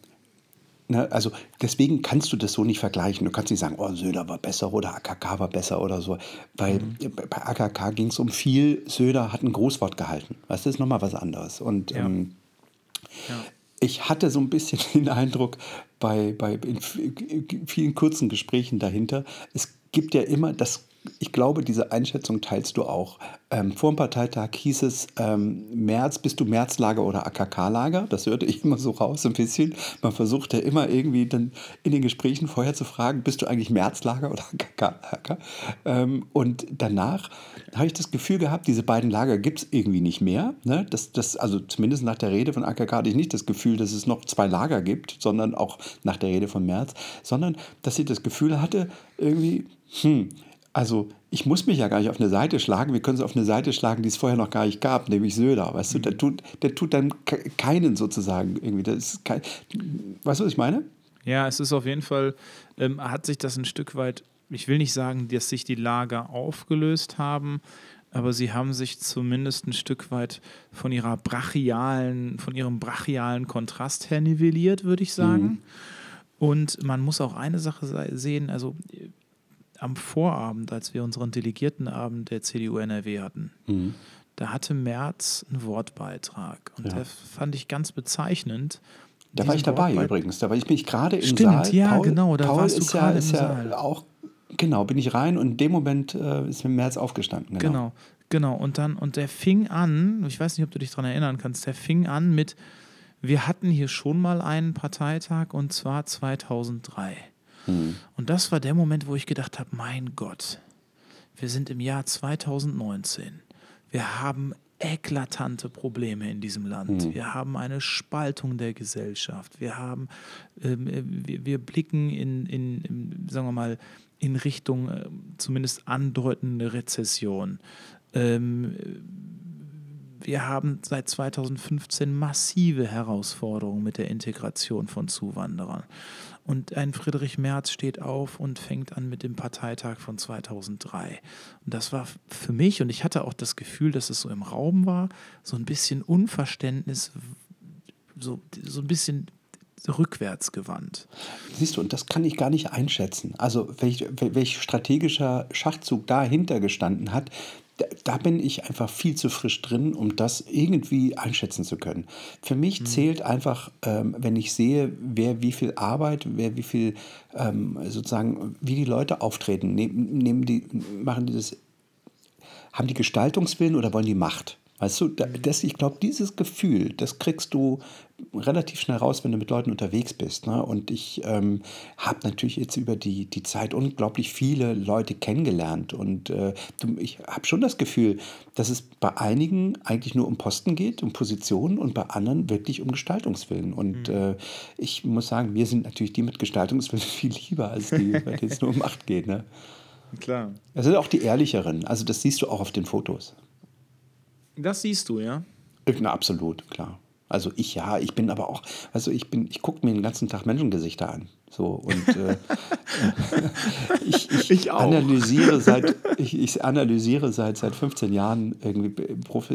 Speaker 3: Ne, also deswegen kannst du das so nicht vergleichen. Du kannst nicht sagen, oh, Söder war besser oder AKK war besser oder so. Weil mhm. bei AKK ging es um viel, Söder hat ein Großwort gehalten. Weißt du, das ist nochmal was anderes. Und ja. Ähm, ja. ich hatte so ein bisschen den Eindruck, bei, bei in vielen kurzen Gesprächen dahinter, es gibt ja immer das ich glaube, diese Einschätzung teilst du auch. Ähm, vor dem Parteitag hieß es, ähm, März, bist du Märzlager oder AKK-Lager? Das hörte ich immer so raus, ein bisschen. Man versucht ja immer irgendwie dann in den Gesprächen vorher zu fragen, bist du eigentlich Märzlager oder AKK-Lager? Ähm, und danach habe ich das Gefühl gehabt, diese beiden Lager gibt es irgendwie nicht mehr. Ne? Das, das, also zumindest nach der Rede von AKK hatte ich nicht das Gefühl, dass es noch zwei Lager gibt, sondern auch nach der Rede von März, sondern dass ich das Gefühl hatte, irgendwie, hm, also ich muss mich ja gar nicht auf eine Seite schlagen. Wir können es auf eine Seite schlagen, die es vorher noch gar nicht gab, nämlich Söder. Weißt du, der mhm. tut, der tut dann keinen sozusagen irgendwie. Das ist kein, weißt du, was ich meine?
Speaker 2: Ja, es ist auf jeden Fall, ähm, hat sich das ein Stück weit, ich will nicht sagen, dass sich die Lager aufgelöst haben, aber sie haben sich zumindest ein Stück weit von ihrer brachialen, von ihrem brachialen Kontrast her nivelliert, würde ich sagen. Mhm. Und man muss auch eine Sache sehen, also am Vorabend, als wir unseren Delegiertenabend der CDU NRW hatten, mhm. da hatte Merz einen Wortbeitrag. Und ja. der fand ich ganz bezeichnend.
Speaker 3: Da war ich dabei übrigens. Da war ich, bin ich gerade im
Speaker 2: Stimmt, Saal. ja, Paul, genau. Da Paul warst du gerade
Speaker 3: ja,
Speaker 2: im.
Speaker 3: Ja auch, genau, bin ich rein und in dem Moment äh, ist mir Merz aufgestanden.
Speaker 2: Genau. genau, genau. Und dann, und der fing an, ich weiß nicht, ob du dich daran erinnern kannst, der fing an mit, wir hatten hier schon mal einen Parteitag und zwar 2003. Mhm. Und das war der Moment, wo ich gedacht habe, mein Gott, wir sind im Jahr 2019. Wir haben eklatante Probleme in diesem Land. Mhm. Wir haben eine Spaltung der Gesellschaft. Wir haben, ähm, äh, wir, wir, blicken in, in, in, sagen wir mal, in Richtung äh, zumindest andeutende Rezession. Ähm, wir haben seit 2015 massive Herausforderungen mit der Integration von Zuwanderern. Und ein Friedrich Merz steht auf und fängt an mit dem Parteitag von 2003. Und das war für mich, und ich hatte auch das Gefühl, dass es so im Raum war, so ein bisschen Unverständnis, so, so ein bisschen rückwärts gewandt.
Speaker 3: Siehst du, und das kann ich gar nicht einschätzen. Also welch, welch strategischer Schachzug dahinter gestanden hat, da bin ich einfach viel zu frisch drin, um das irgendwie einschätzen zu können. Für mich mhm. zählt einfach, ähm, wenn ich sehe, wer wie viel Arbeit, wer wie viel ähm, sozusagen, wie die Leute auftreten, nehmen, nehmen die, machen die das, haben die Gestaltungswillen oder wollen die Macht? Weißt du, das, ich glaube, dieses Gefühl, das kriegst du relativ schnell raus, wenn du mit Leuten unterwegs bist. Ne? Und ich ähm, habe natürlich jetzt über die, die Zeit unglaublich viele Leute kennengelernt. Und äh, ich habe schon das Gefühl, dass es bei einigen eigentlich nur um Posten geht, um Positionen und bei anderen wirklich um Gestaltungswillen. Und mhm. äh, ich muss sagen, mir sind natürlich die mit Gestaltungswillen viel lieber, als die, bei denen es nur um Macht geht. Ne?
Speaker 2: Klar.
Speaker 3: Das sind auch die ehrlicheren. Also das siehst du auch auf den Fotos.
Speaker 2: Das siehst du, ja?
Speaker 3: Na, absolut, klar. Also ich ja, ich bin aber auch, also ich bin, ich gucke mir den ganzen Tag Menschengesichter an. So und äh, ich, ich, ich analysiere seit ich, ich, analysiere seit seit 15 Jahren irgendwie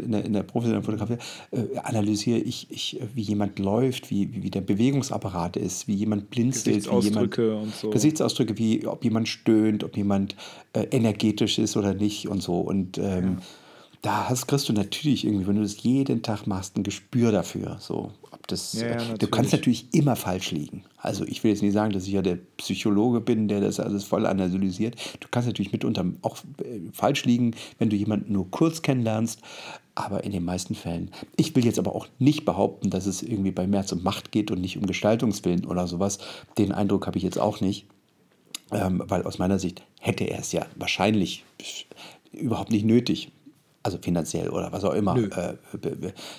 Speaker 3: in der, in der professionellen Fotografie äh, analysiere ich, ich wie jemand läuft, wie, wie der Bewegungsapparat ist, wie jemand blinzelt, wie jemand
Speaker 2: und so.
Speaker 3: Gesichtsausdrücke, wie ob jemand stöhnt, ob jemand äh, energetisch ist oder nicht und so und ähm, ja da hast, kriegst du natürlich irgendwie, wenn du das jeden Tag machst, ein Gespür dafür. So, ob das, ja, ja, du kannst natürlich immer falsch liegen. Also ich will jetzt nicht sagen, dass ich ja der Psychologe bin, der das alles voll analysiert. Du kannst natürlich mitunter auch äh, falsch liegen, wenn du jemanden nur kurz kennenlernst. Aber in den meisten Fällen. Ich will jetzt aber auch nicht behaupten, dass es irgendwie bei März um Macht geht und nicht um Gestaltungswillen oder sowas. Den Eindruck habe ich jetzt auch nicht. Ähm, weil aus meiner Sicht hätte er es ja wahrscheinlich überhaupt nicht nötig also finanziell oder was auch immer, äh,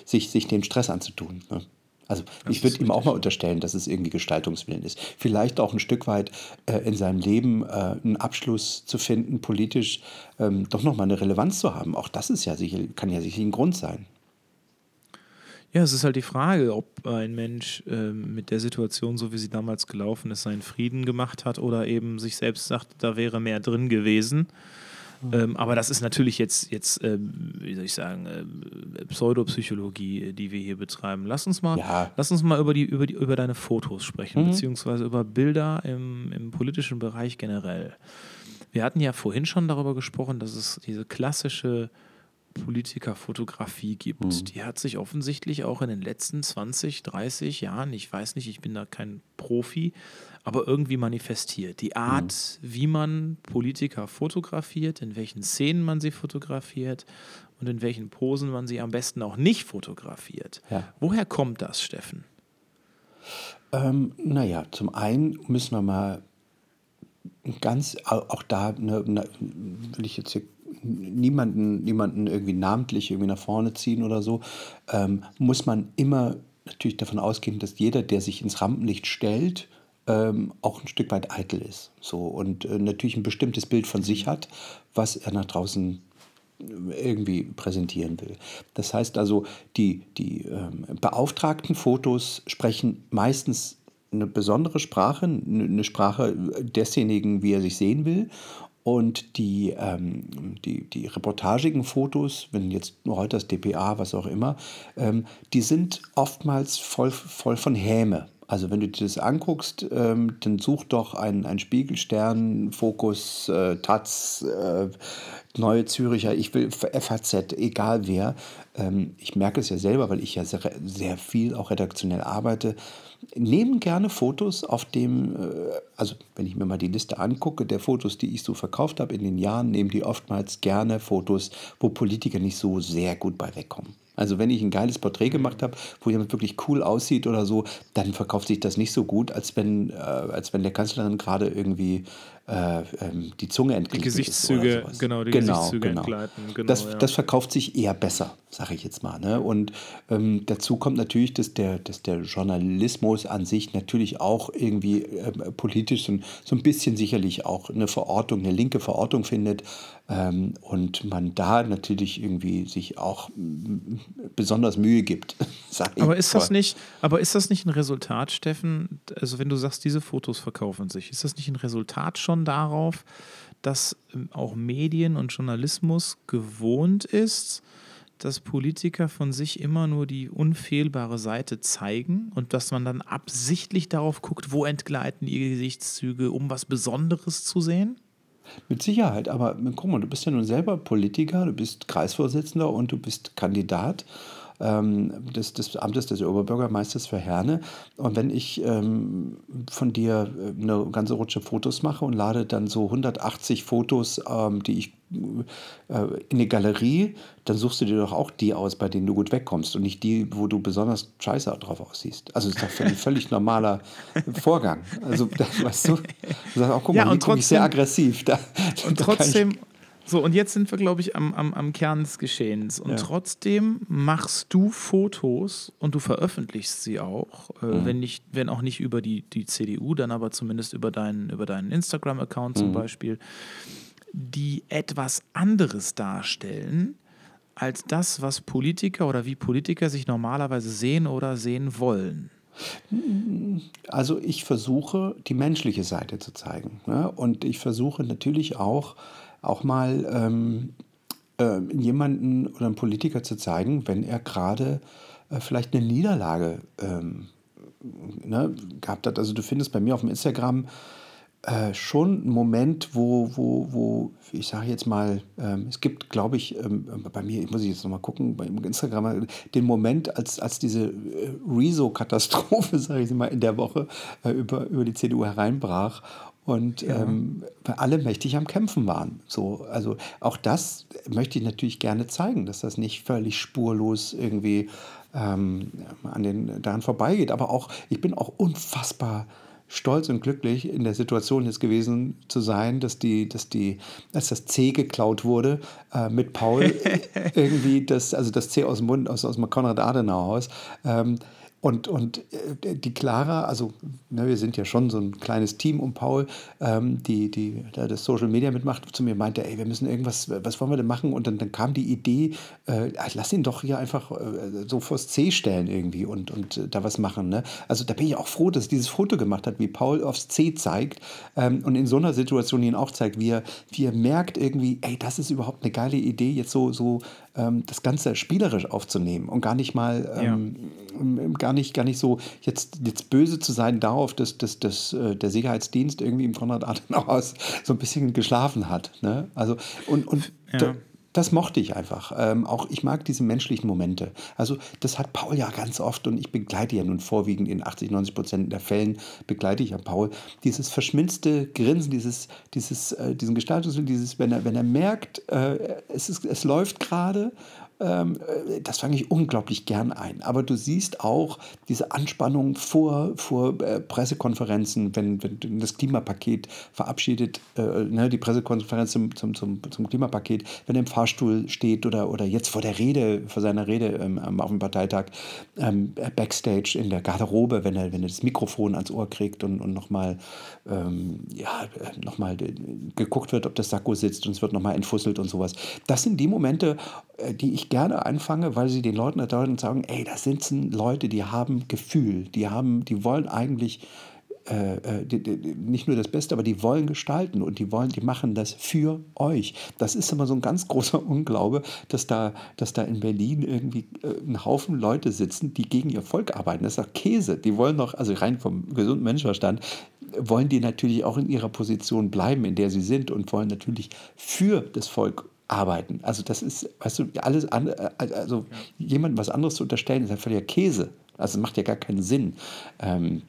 Speaker 3: sich, sich den Stress anzutun. Ne? Also das ich würde ihm auch mal unterstellen, dass es irgendwie Gestaltungswillen ist. Vielleicht auch ein Stück weit äh, in seinem Leben äh, einen Abschluss zu finden, politisch ähm, doch nochmal eine Relevanz zu haben. Auch das ist ja sicher, kann ja sicher ein Grund sein.
Speaker 2: Ja, es ist halt die Frage, ob ein Mensch äh, mit der Situation, so wie sie damals gelaufen ist, seinen Frieden gemacht hat oder eben sich selbst sagt, da wäre mehr drin gewesen. Ähm, aber das ist natürlich jetzt, jetzt ähm, wie soll ich sagen, äh, Pseudopsychologie, die wir hier betreiben. Lass uns mal, ja. lass uns mal über, die, über, die, über deine Fotos sprechen, mhm. beziehungsweise über Bilder im, im politischen Bereich generell. Wir hatten ja vorhin schon darüber gesprochen, dass es diese klassische Politikerfotografie gibt. Mhm. Die hat sich offensichtlich auch in den letzten 20, 30 Jahren, ich weiß nicht, ich bin da kein Profi, aber irgendwie manifestiert. Die Art, mhm. wie man Politiker fotografiert, in welchen Szenen man sie fotografiert und in welchen Posen man sie am besten auch nicht fotografiert. Ja. Woher kommt das, Steffen?
Speaker 3: Ähm, naja, zum einen müssen wir mal ganz, auch da ne, ne, will ich jetzt hier niemanden, niemanden irgendwie namentlich irgendwie nach vorne ziehen oder so, ähm, muss man immer natürlich davon ausgehen, dass jeder, der sich ins Rampenlicht stellt, ähm, auch ein Stück weit eitel ist. So, und äh, natürlich ein bestimmtes Bild von sich hat, was er nach draußen irgendwie präsentieren will. Das heißt also, die, die ähm, beauftragten Fotos sprechen meistens eine besondere Sprache, eine Sprache desjenigen, wie er sich sehen will. Und die, ähm, die, die reportagigen Fotos, wenn jetzt nur heute das DPA, was auch immer, ähm, die sind oftmals voll, voll von Häme. Also wenn du dir das anguckst, ähm, dann such doch einen, einen Spiegelstern, Fokus, äh, Taz, äh, Neue Züricher, ich will FAZ, egal wer. Ähm, ich merke es ja selber, weil ich ja sehr, sehr viel auch redaktionell arbeite nehmen gerne Fotos, auf dem, äh, also wenn ich mir mal die Liste angucke, der Fotos, die ich so verkauft habe in den Jahren, nehmen die oftmals gerne Fotos, wo Politiker nicht so sehr gut bei wegkommen. Also wenn ich ein geiles Porträt gemacht habe, wo jemand wirklich cool aussieht oder so, dann verkauft sich das nicht so gut, als wenn, äh, als wenn der Kanzlerin gerade irgendwie äh, ähm, die Zunge entgleitet.
Speaker 2: Die Gesichtszüge, genau, die genau, Gesichtszüge
Speaker 3: genau. entgleiten. Genau, das, ja. das verkauft sich eher besser, sage ich jetzt mal. Ne? Und ähm, dazu kommt natürlich, dass der, dass der Journalismus an sich natürlich auch irgendwie äh, politisch so, so ein bisschen sicherlich auch eine Verortung, eine linke Verortung findet. Ähm, und man da natürlich irgendwie sich auch besonders Mühe gibt.
Speaker 2: aber ist das nicht, aber ist das nicht ein Resultat, Steffen? Also wenn du sagst, diese Fotos verkaufen sich, ist das nicht ein Resultat schon darauf, dass ähm, auch Medien und Journalismus gewohnt ist, dass Politiker von sich immer nur die unfehlbare Seite zeigen und dass man dann absichtlich darauf guckt, wo entgleiten ihre Gesichtszüge, um was Besonderes zu sehen?
Speaker 3: Mit Sicherheit, aber guck mal, du bist ja nun selber Politiker, du bist Kreisvorsitzender und du bist Kandidat ähm, des, des Amtes des Oberbürgermeisters für Herne. Und wenn ich ähm, von dir äh, eine ganze Rutsche Fotos mache und lade dann so 180 Fotos, ähm, die ich äh, in eine Galerie, dann suchst du dir doch auch die aus, bei denen du gut wegkommst und nicht die, wo du besonders scheiße drauf aussiehst. Also das ist doch ein völlig normaler Vorgang. Also, weißt du, du sagst auch, guck mal, ja, und trotzdem, sehr aggressiv. Da,
Speaker 2: und trotzdem, so, und jetzt sind wir, glaube ich, am, am, am Kern des Geschehens. Und ja. trotzdem machst du Fotos und du veröffentlichst sie auch, äh, mhm. wenn, nicht, wenn auch nicht über die, die CDU, dann aber zumindest über deinen, über deinen Instagram-Account zum mhm. Beispiel, die etwas anderes darstellen als das, was Politiker oder wie Politiker sich normalerweise sehen oder sehen wollen.
Speaker 3: Also ich versuche, die menschliche Seite zu zeigen. Ne? Und ich versuche natürlich auch, auch mal ähm, äh, jemanden oder einen Politiker zu zeigen, wenn er gerade äh, vielleicht eine Niederlage ähm, ne, gehabt hat. Also du findest bei mir auf dem Instagram äh, schon einen Moment, wo, wo, wo ich sage jetzt mal, ähm, es gibt, glaube ich, ähm, bei mir, muss ich jetzt nochmal gucken, bei Instagram, den Moment, als, als diese äh, Rezo-Katastrophe, sage ich mal, in der Woche äh, über, über die CDU hereinbrach und ja. ähm, alle mächtig am Kämpfen waren. So, also auch das möchte ich natürlich gerne zeigen, dass das nicht völlig spurlos irgendwie ähm, an den daran vorbeigeht. Aber auch, ich bin auch unfassbar stolz und glücklich in der Situation jetzt gewesen zu sein, dass die, dass die, als das C geklaut wurde, äh, mit Paul irgendwie das, also das C aus dem Mund, aus, aus dem Konrad-Adenauer-Haus, ähm, Und, und äh, die Clara, also ne, wir sind ja schon so ein kleines Team um Paul, ähm, die, die da das Social Media mitmacht, zu mir meinte, ey, wir müssen irgendwas, was wollen wir denn machen? Und dann, dann kam die Idee, äh, lass ihn doch hier einfach äh, so vors C stellen irgendwie und, und äh, da was machen. Ne? Also da bin ich auch froh, dass dieses Foto gemacht hat, wie Paul aufs C zeigt ähm, und in so einer Situation ihn auch zeigt, wie er, wie er merkt irgendwie, ey, das ist überhaupt eine geile Idee, jetzt so, so ähm, das Ganze spielerisch aufzunehmen und gar nicht mal, ähm, ja. gar, nicht, gar nicht so jetzt, jetzt böse zu sein darauf, dass, dass, dass äh, der Sicherheitsdienst irgendwie im Konrad-Adenauer-Haus so ein bisschen geschlafen hat. Ne? Also, und, und ja das mochte ich einfach. Ähm, auch ich mag diese menschlichen Momente. Also das hat Paul ja ganz oft und ich begleite ja nun vorwiegend in 80, 90 Prozent der Fällen begleite ich ja Paul. Dieses verschminzte Grinsen, dieses, dieses, äh, diesen Gestaltungswillen, dieses, wenn er, wenn er merkt, äh, es, ist, es läuft gerade das fange ich unglaublich gern ein. Aber du siehst auch diese Anspannung vor, vor äh, Pressekonferenzen, wenn, wenn das Klimapaket verabschiedet, äh, ne, die Pressekonferenz zum, zum, zum, zum, Klimapaket, wenn er im Fahrstuhl steht oder, oder jetzt vor der Rede, vor seiner Rede ähm, auf dem Parteitag, ähm, Backstage in der Garderobe, wenn er, wenn er das Mikrofon ans Ohr kriegt und, und nochmal ähm, ja, noch geguckt wird, ob das Sakko sitzt und es wird nochmal entfusselt und sowas. Das sind die Momente, äh, die ich gerne einfange, weil sie den Leuten erdeuten und sagen, ey, das sind Leute, die haben Gefühl, die haben, die wollen eigentlich äh, äh, die, die, nicht nur das Beste, aber die wollen gestalten und die wollen, die machen das für euch. Das ist immer so ein ganz großer Unglaube, dass da, dass da in Berlin irgendwie äh, ein Haufen Leute sitzen, die gegen ihr Volk arbeiten. Das ist doch Käse. Die wollen doch, also rein vom gesunden Menschenverstand, wollen die natürlich auch in ihrer Position bleiben, in der sie sind und wollen natürlich für das Volk arbeiten. Also das ist, weißt du, alles andere, also ja. jemandem was anderes zu unterstellen, ist ja völliger Käse. Also macht ja gar keinen Sinn. Ähm,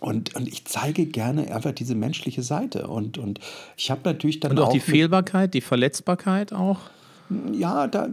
Speaker 3: und, und ich zeige gerne einfach diese menschliche Seite. Und, und ich habe natürlich dann.
Speaker 2: Und auch, auch die Fehlbarkeit, die Verletzbarkeit auch?
Speaker 3: Ja, da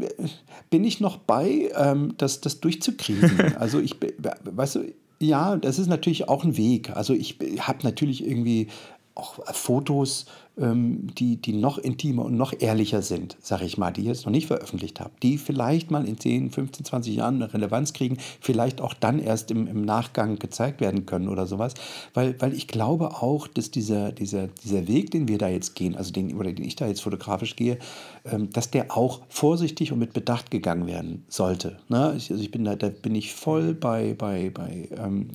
Speaker 3: bin ich noch bei, ähm, das, das durchzukriegen. also ich, weißt du, ja, das ist natürlich auch ein Weg. Also ich habe natürlich irgendwie auch Fotos die, die noch intimer und noch ehrlicher sind, sage ich mal, die ich jetzt noch nicht veröffentlicht habe, die vielleicht mal in 10, 15, 20 Jahren eine Relevanz kriegen, vielleicht auch dann erst im, im Nachgang gezeigt werden können oder sowas. Weil, weil ich glaube auch, dass dieser, dieser, dieser Weg, den wir da jetzt gehen, also den, oder den ich da jetzt fotografisch gehe, ähm, dass der auch vorsichtig und mit Bedacht gegangen werden sollte. Ne? Also ich bin da, da bin ich voll bei, bei, bei ähm,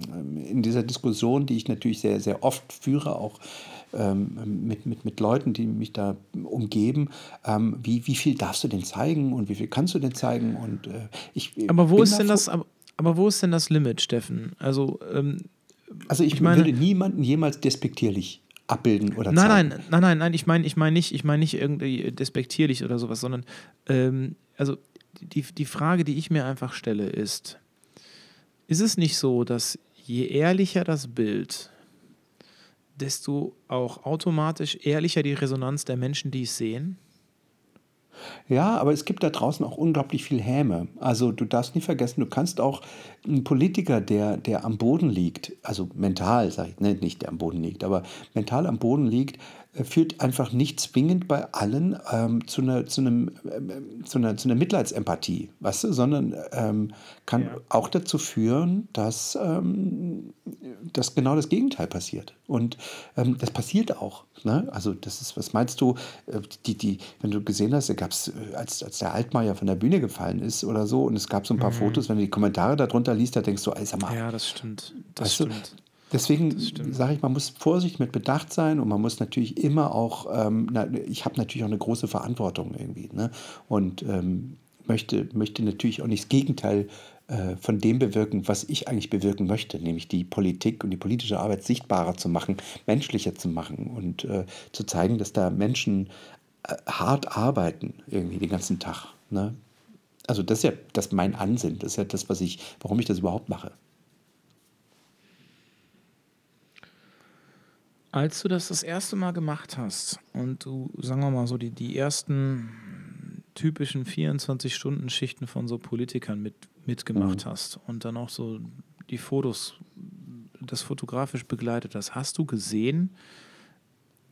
Speaker 3: in dieser Diskussion, die ich natürlich sehr, sehr oft führe, auch ähm, mit, mit, mit Leuten, die mich da umgeben, ähm, wie, wie viel darfst du denn zeigen und wie viel kannst du denn zeigen? Und, äh, ich,
Speaker 2: aber wo ist denn das, aber, aber, wo ist denn das Limit, Steffen? Also, ähm,
Speaker 3: also ich, ich meine, würde niemanden jemals despektierlich abbilden oder
Speaker 2: nein, zeigen. Nein, nein, nein, nein, ich meine ich mein nicht, ich meine nicht irgendwie despektierlich oder sowas, sondern ähm, also die, die Frage, die ich mir einfach stelle, ist, ist es nicht so, dass je ehrlicher das Bild, desto auch automatisch ehrlicher die Resonanz der Menschen, die es sehen?
Speaker 3: Ja, aber es gibt da draußen auch unglaublich viel Häme. Also du darfst nicht vergessen, du kannst auch einen Politiker, der, der am Boden liegt, also mental, sag ich, ne, nicht der am Boden liegt, aber mental am Boden liegt, führt einfach nicht zwingend bei allen ähm, zu, einer, zu, einem, ähm, zu, einer, zu einer Mitleidsempathie, weißt du, sondern ähm, kann ja. auch dazu führen, dass, ähm, dass genau das Gegenteil passiert. Und ähm, das passiert auch. Ne? Also, das ist, was meinst du, äh, die, die, wenn du gesehen hast, da gab es, äh, als, als der Altmaier von der Bühne gefallen ist oder so, und es gab so ein paar mhm. Fotos, wenn du die Kommentare darunter liest, da denkst du, ey, sag mal.
Speaker 2: Ja, das stimmt. Das stimmt. Du,
Speaker 3: Deswegen sage ich, man muss vorsichtig mit Bedacht sein und man muss natürlich immer auch, ähm, na, ich habe natürlich auch eine große Verantwortung irgendwie. Ne? Und ähm, möchte, möchte natürlich auch nicht das Gegenteil äh, von dem bewirken, was ich eigentlich bewirken möchte, nämlich die Politik und die politische Arbeit sichtbarer zu machen, menschlicher zu machen und äh, zu zeigen, dass da Menschen äh, hart arbeiten, irgendwie den ganzen Tag. Ne? Also das ist ja das mein Ansinn, das ist ja das, was ich, warum ich das überhaupt mache.
Speaker 2: Als du das das erste Mal gemacht hast und du, sagen wir mal so, die, die ersten typischen 24-Stunden-Schichten von so Politikern mit, mitgemacht mhm. hast und dann auch so die Fotos, das fotografisch begleitet hast, hast du gesehen,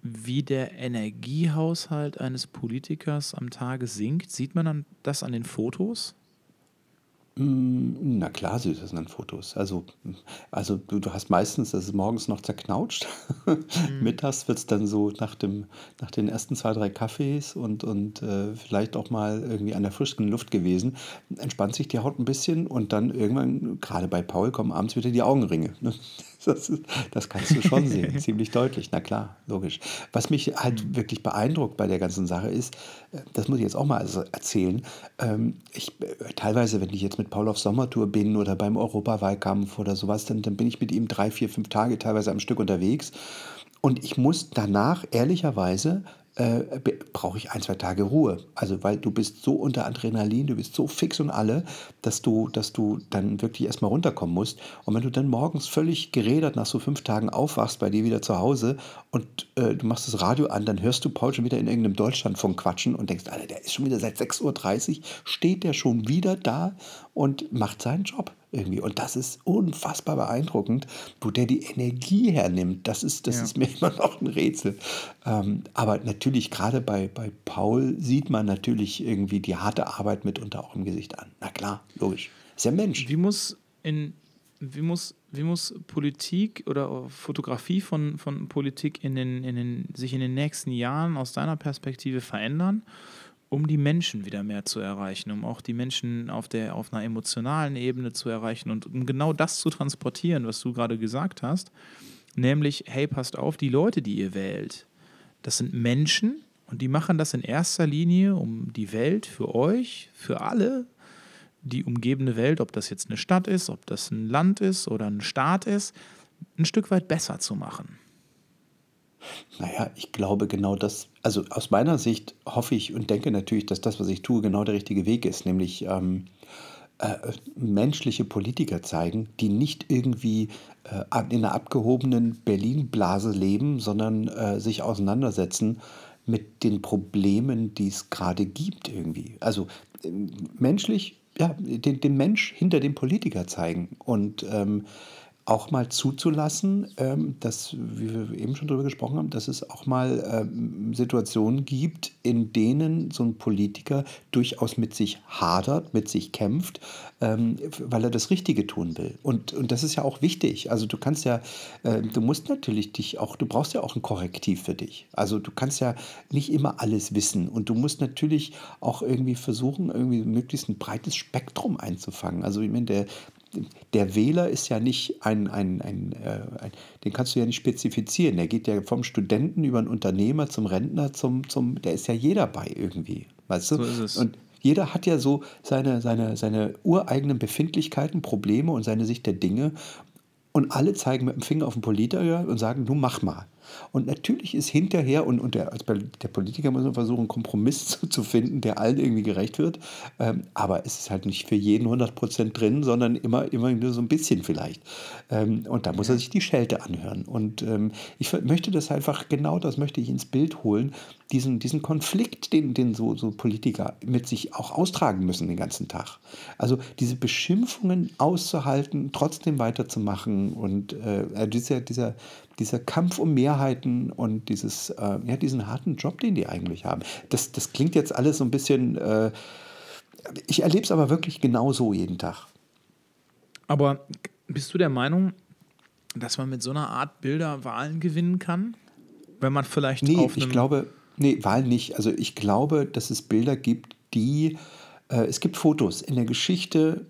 Speaker 2: wie der Energiehaushalt eines Politikers am Tage sinkt? Sieht man dann das an den Fotos?
Speaker 3: Hm, na klar süß sind dann Fotos. Also also du du hast meistens das ist morgens noch zerknautscht. Mhm. Mittags es dann so nach dem nach den ersten zwei 3 Kaffees und und, äh, vielleicht auch mal irgendwie an der frischen Luft gewesen, entspannt sich die Haut ein bisschen und dann irgendwann, gerade bei Paul, kommen abends wieder die Augenringe, ne? Das, ist, das kannst du schon sehen, ziemlich deutlich. Na klar, logisch. Was mich halt wirklich beeindruckt bei der ganzen Sache ist, äh, das muss ich jetzt auch mal erzählen. Ähm, ich, äh, teilweise, wenn ich jetzt mit Paul auf Sommertour bin oder beim Europawahlkampf oder sowas, dann, dann bin ich mit ihm drei, vier, fünf Tage teilweise am Stück unterwegs. Und ich muss danach ehrlicherweise äh, brauche ich ein, zwei Tage Ruhe. Also, weil du bist so unter Adrenalin, du bist so fix und alle, dass du, dass du dann wirklich erstmal runterkommen musst. Und wenn du dann morgens völlig gerädert nach so fünf Tagen aufwachst, bei dir wieder zu Hause und äh, du machst das Radio an, dann hörst du Paul schon wieder in irgendeinem Deutschlandfunk quatschen und denkst, Alter, der ist schon wieder seit 6.30 Uhr, steht der schon wieder da und macht seinen Job irgendwie. Und das ist unfassbar beeindruckend, wo der die Energie hernimmt. Das ist, das ja. ist mir immer noch ein Rätsel. Ähm, aber natürlich, gerade bei, bei Paul sieht man natürlich irgendwie die harte Arbeit mitunter auch im Gesicht an. Na klar, logisch. Ist ja Mensch.
Speaker 2: Wie muss in wie muss, wie muss Politik oder Fotografie von, von Politik in den, in den, sich in den nächsten Jahren aus deiner Perspektive verändern? um die Menschen wieder mehr zu erreichen, um auch die Menschen auf, der, auf einer emotionalen Ebene zu erreichen und um genau das zu transportieren, was du gerade gesagt hast, nämlich, hey, passt auf, die Leute, die ihr wählt, das sind Menschen und die machen das in erster Linie, um die Welt für euch, für alle, die umgebende Welt, ob das jetzt eine Stadt ist, ob das ein Land ist oder ein Staat ist, ein Stück weit besser zu machen.
Speaker 3: Naja, ich glaube genau das, also aus meiner Sicht hoffe ich und denke natürlich, dass das, was ich tue, genau der richtige Weg ist, nämlich ähm, äh, menschliche Politiker zeigen, die nicht irgendwie äh, in einer abgehobenen Berlin-Blase leben, sondern äh, sich auseinandersetzen mit den Problemen, die es gerade gibt irgendwie. Also äh, menschlich, ja, den, den Mensch hinter dem Politiker zeigen. Und ähm, auch mal zuzulassen, ähm, dass, wie wir eben schon darüber gesprochen haben, dass es auch mal ähm, Situationen gibt, in denen so ein Politiker durchaus mit sich hadert, mit sich kämpft, ähm, weil er das Richtige tun will. Und, und das ist ja auch wichtig. Also du kannst ja, äh, du musst natürlich dich auch, du brauchst ja auch ein Korrektiv für dich. Also du kannst ja nicht immer alles wissen und du musst natürlich auch irgendwie versuchen, irgendwie möglichst ein breites Spektrum einzufangen. Also ich meine, der, der Wähler ist ja nicht ein, ein, ein, äh, ein, den kannst du ja nicht spezifizieren. Der geht ja vom Studenten über einen Unternehmer zum Rentner, zum, zum, der ist ja jeder bei irgendwie. Weißt du? So ist es. Und jeder hat ja so seine, seine, seine ureigenen Befindlichkeiten, Probleme und seine Sicht der Dinge. Und alle zeigen mit dem Finger auf den Politiker und sagen, du mach mal. Und natürlich ist hinterher, und, und der, der Politiker muss versuchen, einen Kompromiss zu, zu, finden, der allen irgendwie gerecht wird. Ähm, aber es ist halt nicht für jeden 100 Prozent drin, sondern immer, immer nur so ein bisschen vielleicht. Ähm, und da muss er sich die Schelte anhören. Und ähm, ich möchte das einfach, genau das möchte ich ins Bild holen, diesen, diesen Konflikt, den, den so, so Politiker mit sich auch austragen müssen den ganzen Tag. Also diese Beschimpfungen auszuhalten, trotzdem weiterzumachen und äh, dieser, dieser, dieser Kampf um Mehrheiten und dieses, äh, ja, diesen harten Job, den die eigentlich haben. Das, das klingt jetzt alles so ein bisschen, äh, ich erlebe es aber wirklich genau so jeden Tag.
Speaker 2: Aber bist du der Meinung, dass man mit so einer Art Bilder Wahlen gewinnen kann? Wenn man vielleicht
Speaker 3: nee, ich glaube, nee, Wahlen nicht. Also ich glaube, dass es Bilder gibt, die, äh, es gibt Fotos in der Geschichte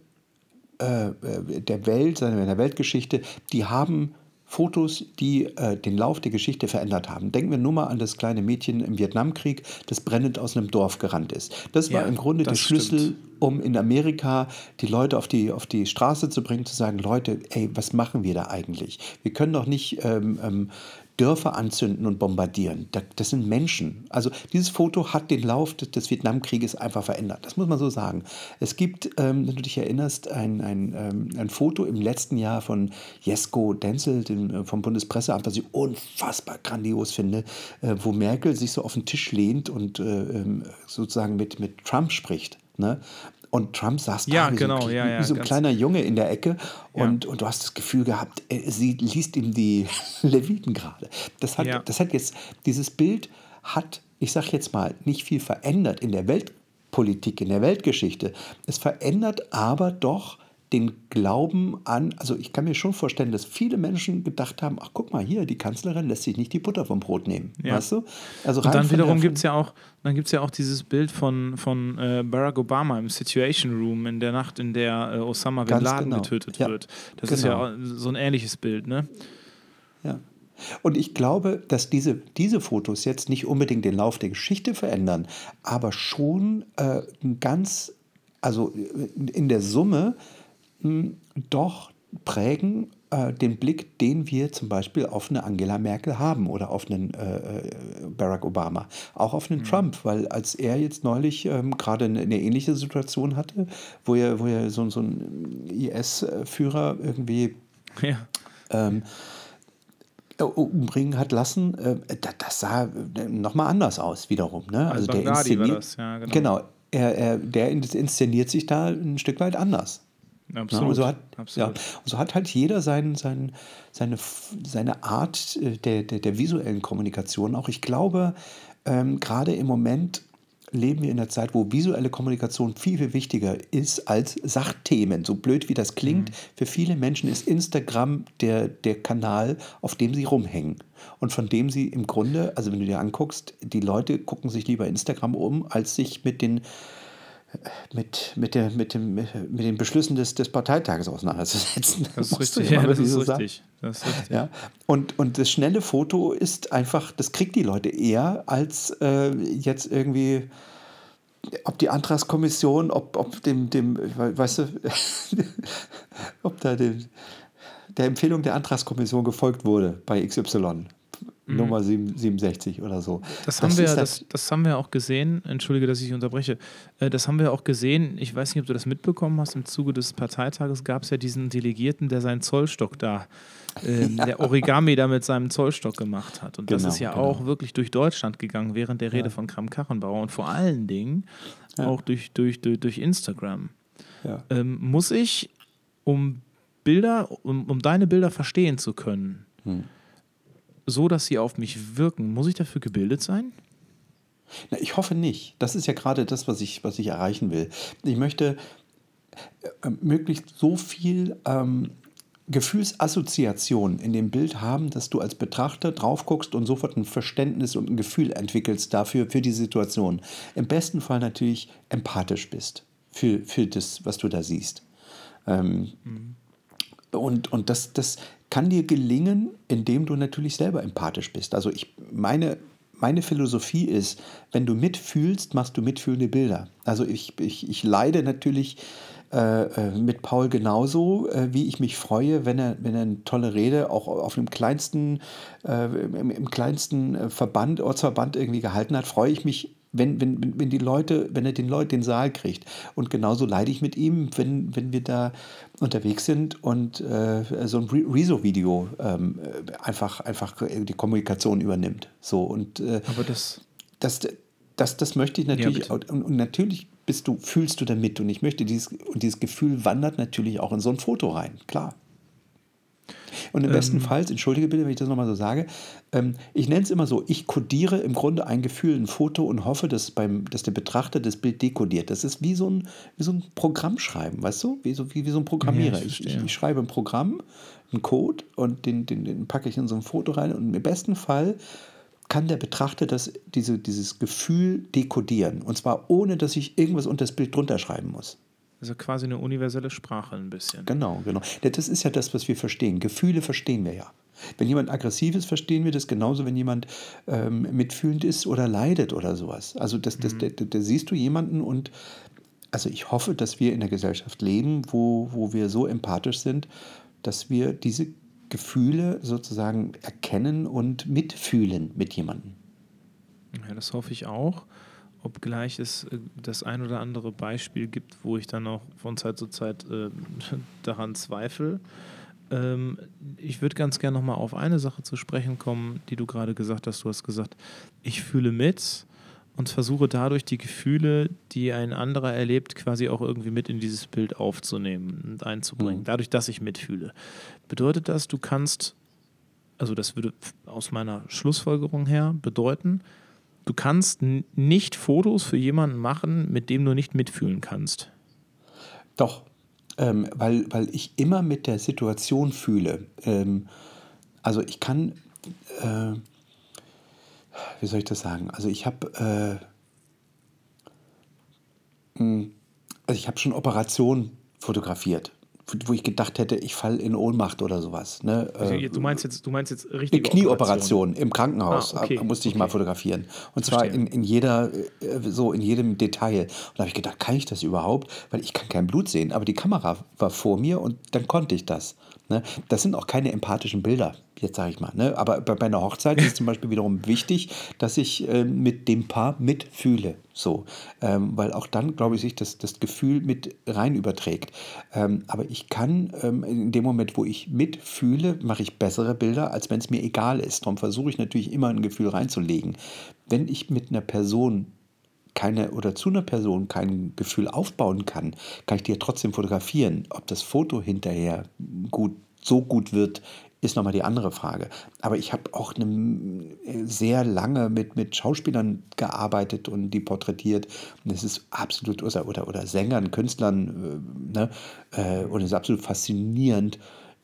Speaker 3: äh, äh der Welt, in der Weltgeschichte, die haben Fotos, die äh, den Lauf der Geschichte verändert haben. Denken wir nur mal an das kleine Mädchen im Vietnamkrieg, das brennend aus einem Dorf gerannt ist. Das war ja, im Grunde der Schlüssel, stimmt. um in Amerika die Leute auf die, auf die Straße zu bringen, zu sagen, Leute, ey, was machen wir da eigentlich? Wir können doch nicht ähm, ähm, Dörfer anzünden und bombardieren. Das sind Menschen. Also dieses Foto hat den Lauf des Vietnamkrieges einfach verändert. Das muss man so sagen. Es gibt, ähm, wenn du dich erinnerst, ein, ein, ähm, ein Foto im letzten Jahr von Jesko Denzel dem, äh, vom Bundespresseamt, was ich unfassbar grandios finde, äh, wo Merkel sich so auf den Tisch lehnt und äh, ähm, sozusagen mit, mit Trump spricht. Ne? Und Trump saß
Speaker 2: ja,
Speaker 3: da wie,
Speaker 2: genau,
Speaker 3: so,
Speaker 2: ja, ja,
Speaker 3: wie so ein kleiner Junge in der Ecke und, ja. und du hast das Gefühl gehabt, sie liest ihm die Leviten gerade. Das hat, das hat jetzt, dieses Bild hat, ich sag jetzt mal, nicht viel verändert in der Welt Politik in der Weltgeschichte. Es verändert aber doch den Glauben an, also ich kann mir schon vorstellen, dass viele Menschen gedacht haben, ach guck mal hier, die Kanzlerin lässt sich nicht die Butter vom Brot nehmen, ja. weißt du?
Speaker 2: Also und dann wiederum gibt es ja auch, dann gibt ja auch dieses Bild von, von äh, Barack Obama im Situation Room in der Nacht, in der äh, Osama Bin Laden genau. getötet ja. wird. Das genau. ist ja genau. so ein ähnliches Bild, ne?
Speaker 3: Ja. Und ich glaube, dass diese, diese Fotos jetzt nicht unbedingt den Lauf der Geschichte verändern, aber schon äh, ganz, also in der Summe doch prägen äh, den Blick, den wir zum Beispiel auf eine Angela Merkel haben oder auf einen äh, äh Barack Obama, auch auf einen mhm. Trump, weil als er jetzt neulich ähm, gerade eine, eine, ähnliche Situation hatte, wo er, wo er so, so einen IS-Führer irgendwie ja. ähm, äh, umbringen hat lassen, äh, das sah nochmal anders aus wiederum. Ne?
Speaker 2: Also, also der inszeniert, ja,
Speaker 3: genau. genau er, er, der inszeniert sich da ein Stück weit anders.
Speaker 2: Absolut.
Speaker 3: Ja, so hat,
Speaker 2: Absolut.
Speaker 3: Ja, so hat halt jeder sein, sein, seine, seine Art äh, der, der, der visuellen Kommunikation. Auch ich glaube, ähm, gerade im Moment leben wir in einer Zeit, wo visuelle Kommunikation viel, viel wichtiger ist als Sachthemen. So blöd wie das klingt, mhm. für viele Menschen ist Instagram der, der Kanal, auf dem sie rumhängen. Und von dem sie im Grunde, also wenn du dir anguckst, die Leute gucken sich lieber Instagram um, als sich mit den mit, mit, der, mit, dem, mit den Beschlüssen des, des Parteitages auseinanderzusetzen.
Speaker 2: Das ist richtig. Ja, das, ist richtig. das ist richtig.
Speaker 3: Ja? Und, und das schnelle Foto ist einfach, das kriegt die Leute eher als äh, jetzt irgendwie, ob die Antragskommission, ob, ob dem, dem, weißt du, ob da dem, der Empfehlung der Antragskommission gefolgt wurde bei XY. Mhm. Nummer 67 oder so.
Speaker 2: Das, das haben, wir, das, das, haben wir auch gesehen. Entschuldige, dass ich unterbreche. Äh, das haben wir auch gesehen. Ich weiß nicht, ob du das mitbekommen hast. Im Zuge des Parteitages gab es ja diesen Delegierten, der seinen Zollstock da, ähm, ja. der Origami da mit seinem Zollstock gemacht hat. Und genau, das ist ja genau. auch wirklich durch Deutschland gegangen während der Rede ja. von Kram-Karrenbauer und vor allen Dingen ja. auch durch, durch, durch, durch Instagram. Ähm, muss ich, um Bilder, um, um deine Bilder verstehen zu können, hm so, dass sie auf mich wirken. Muss ich dafür gebildet sein?
Speaker 3: Na, ich hoffe nicht. Das ist ja gerade das, was ich, was ich erreichen will. Ich möchte äh, möglichst so viel ähm, Gefühlsassoziation in dem Bild haben, dass du als Betrachter drauf guckst und sofort ein Verständnis und ein Gefühl entwickelst dafür, für die Situation. Im besten Fall natürlich empathisch bist für, für das, was du da siehst. Ähm, mhm. Und, und das, das, kann dir gelingen, indem du natürlich selber empathisch bist. Also ich meine, meine Philosophie ist, wenn du mitfühlst, machst du mitfühlende Bilder. Also ich, ich, ich leide natürlich äh, äh, mit Paul genauso, äh, wie ich mich freue, wenn er, wenn er eine tolle Rede auch auf dem kleinsten, äh, im, im, kleinsten äh, Verband, Ortsverband irgendwie gehalten hat, freue ich mich wenn, wenn, wenn die Leute, wenn er den Leuten den Saal kriegt. Und genauso leide ich mit ihm, wenn, wenn wir da unterwegs sind und äh, so ein Rezo-Video ähm, einfach, einfach die Kommunikation übernimmt. So, und, äh,
Speaker 2: Aber das,
Speaker 3: das, das, das möchte ich natürlich. Ja, und, und, natürlich bist du, fühlst du damit. Und ich möchte dieses, und dieses Gefühl wandert natürlich auch in so ein Foto rein, klar. Und im ähm, besten Fall, entschuldige bitte, wenn ich das nochmal so sage, ähm, ich nenne es immer so, ich kodiere im Grunde ein Gefühl, ein Foto und hoffe, dass, beim, dass der Betrachter das Bild dekodiert. Das ist wie so ein, wie so ein Programm schreiben, weißt du? Wie so, wie, wie so ein Programmierer. Ja, ich, ich, ich, schreibe ein Programm, einen Code und den, den, den packe ich in so ein Foto rein und im besten Fall kann der Betrachter das, diese, dieses Gefühl dekodieren. Und zwar ohne, dass ich irgendwas unter das Bild drunter schreiben muss.
Speaker 2: Also quasi eine universelle Sprache ein bisschen.
Speaker 3: Genau, genau. Das ist ja das, was wir verstehen. Gefühle verstehen wir ja. Wenn jemand aggressiv ist, verstehen wir das genauso, wenn jemand ähm, mitfühlend ist oder leidet oder sowas. Also das, das, mhm. da, da, da siehst du jemanden und also ich hoffe, dass wir in einer Gesellschaft leben, wo, wo wir so empathisch sind, dass wir diese Gefühle sozusagen erkennen und mitfühlen mit jemandem.
Speaker 2: Ja, das hoffe ich auch obgleich es äh, das ein oder andere Beispiel gibt, wo ich dann auch von Zeit zu Zeit äh, daran zweifle. Ähm, ich würde ganz gerne nochmal auf eine Sache zu sprechen kommen, die du gerade gesagt hast. Du hast gesagt, ich fühle mit und versuche dadurch die Gefühle, die ein anderer erlebt, quasi auch irgendwie mit in dieses Bild aufzunehmen und einzubringen, mhm. dadurch, dass ich mitfühle. Bedeutet das, du kannst, also das würde aus meiner Schlussfolgerung her bedeuten, du kannst nicht Fotos für jemanden machen, mit dem du nicht mitfühlen kannst.
Speaker 3: Doch, ähm, weil, weil ich immer mit der Situation fühle. Ähm, also ich kann, äh, wie soll ich das sagen? Also ich habe, äh, hm, also ich habe schon Operationen fotografiert wo ich gedacht hätte, ich falle in Ohnmacht oder sowas. Ne?
Speaker 2: Also, du meinst jetzt, du meinst jetzt richtige
Speaker 3: Eine Knieoperation Operation. im Krankenhaus ah, okay. musste ich okay. mal fotografieren. Und zwar in, in jeder, äh, so in jedem Detail. Und da habe ich gedacht, kann ich das überhaupt? Weil ich kann kein Blut sehen, aber die Kamera war vor mir und dann konnte ich das. Ne? Das sind auch keine empathischen Bilder, jetzt sage ich mal. Ne? Aber bei, bei, einer Hochzeit ist zum Beispiel wiederum wichtig, dass ich äh, mit dem Paar mitfühle. So. Ähm, weil auch dann, glaube ich, sich das, das Gefühl mit rein überträgt. Ähm, aber ich kann ähm, in dem Moment, wo ich mitfühle, mache ich bessere Bilder, als wenn es mir egal ist. Darum versuche ich natürlich immer ein Gefühl reinzulegen. Wenn ich mit einer Person keine oder zu einer Person kein Gefühl aufbauen kann, kann ich die ja trotzdem fotografieren. Ob das Foto hinterher gut so gut wird, ist nochmal die andere Frage. Aber ich habe auch eine, sehr lange mit, mit Schauspielern gearbeitet und die porträtiert. Und es ist absolut, oder, oder, oder Sängern, Künstlern, äh, ne? Äh, und es ist absolut faszinierend,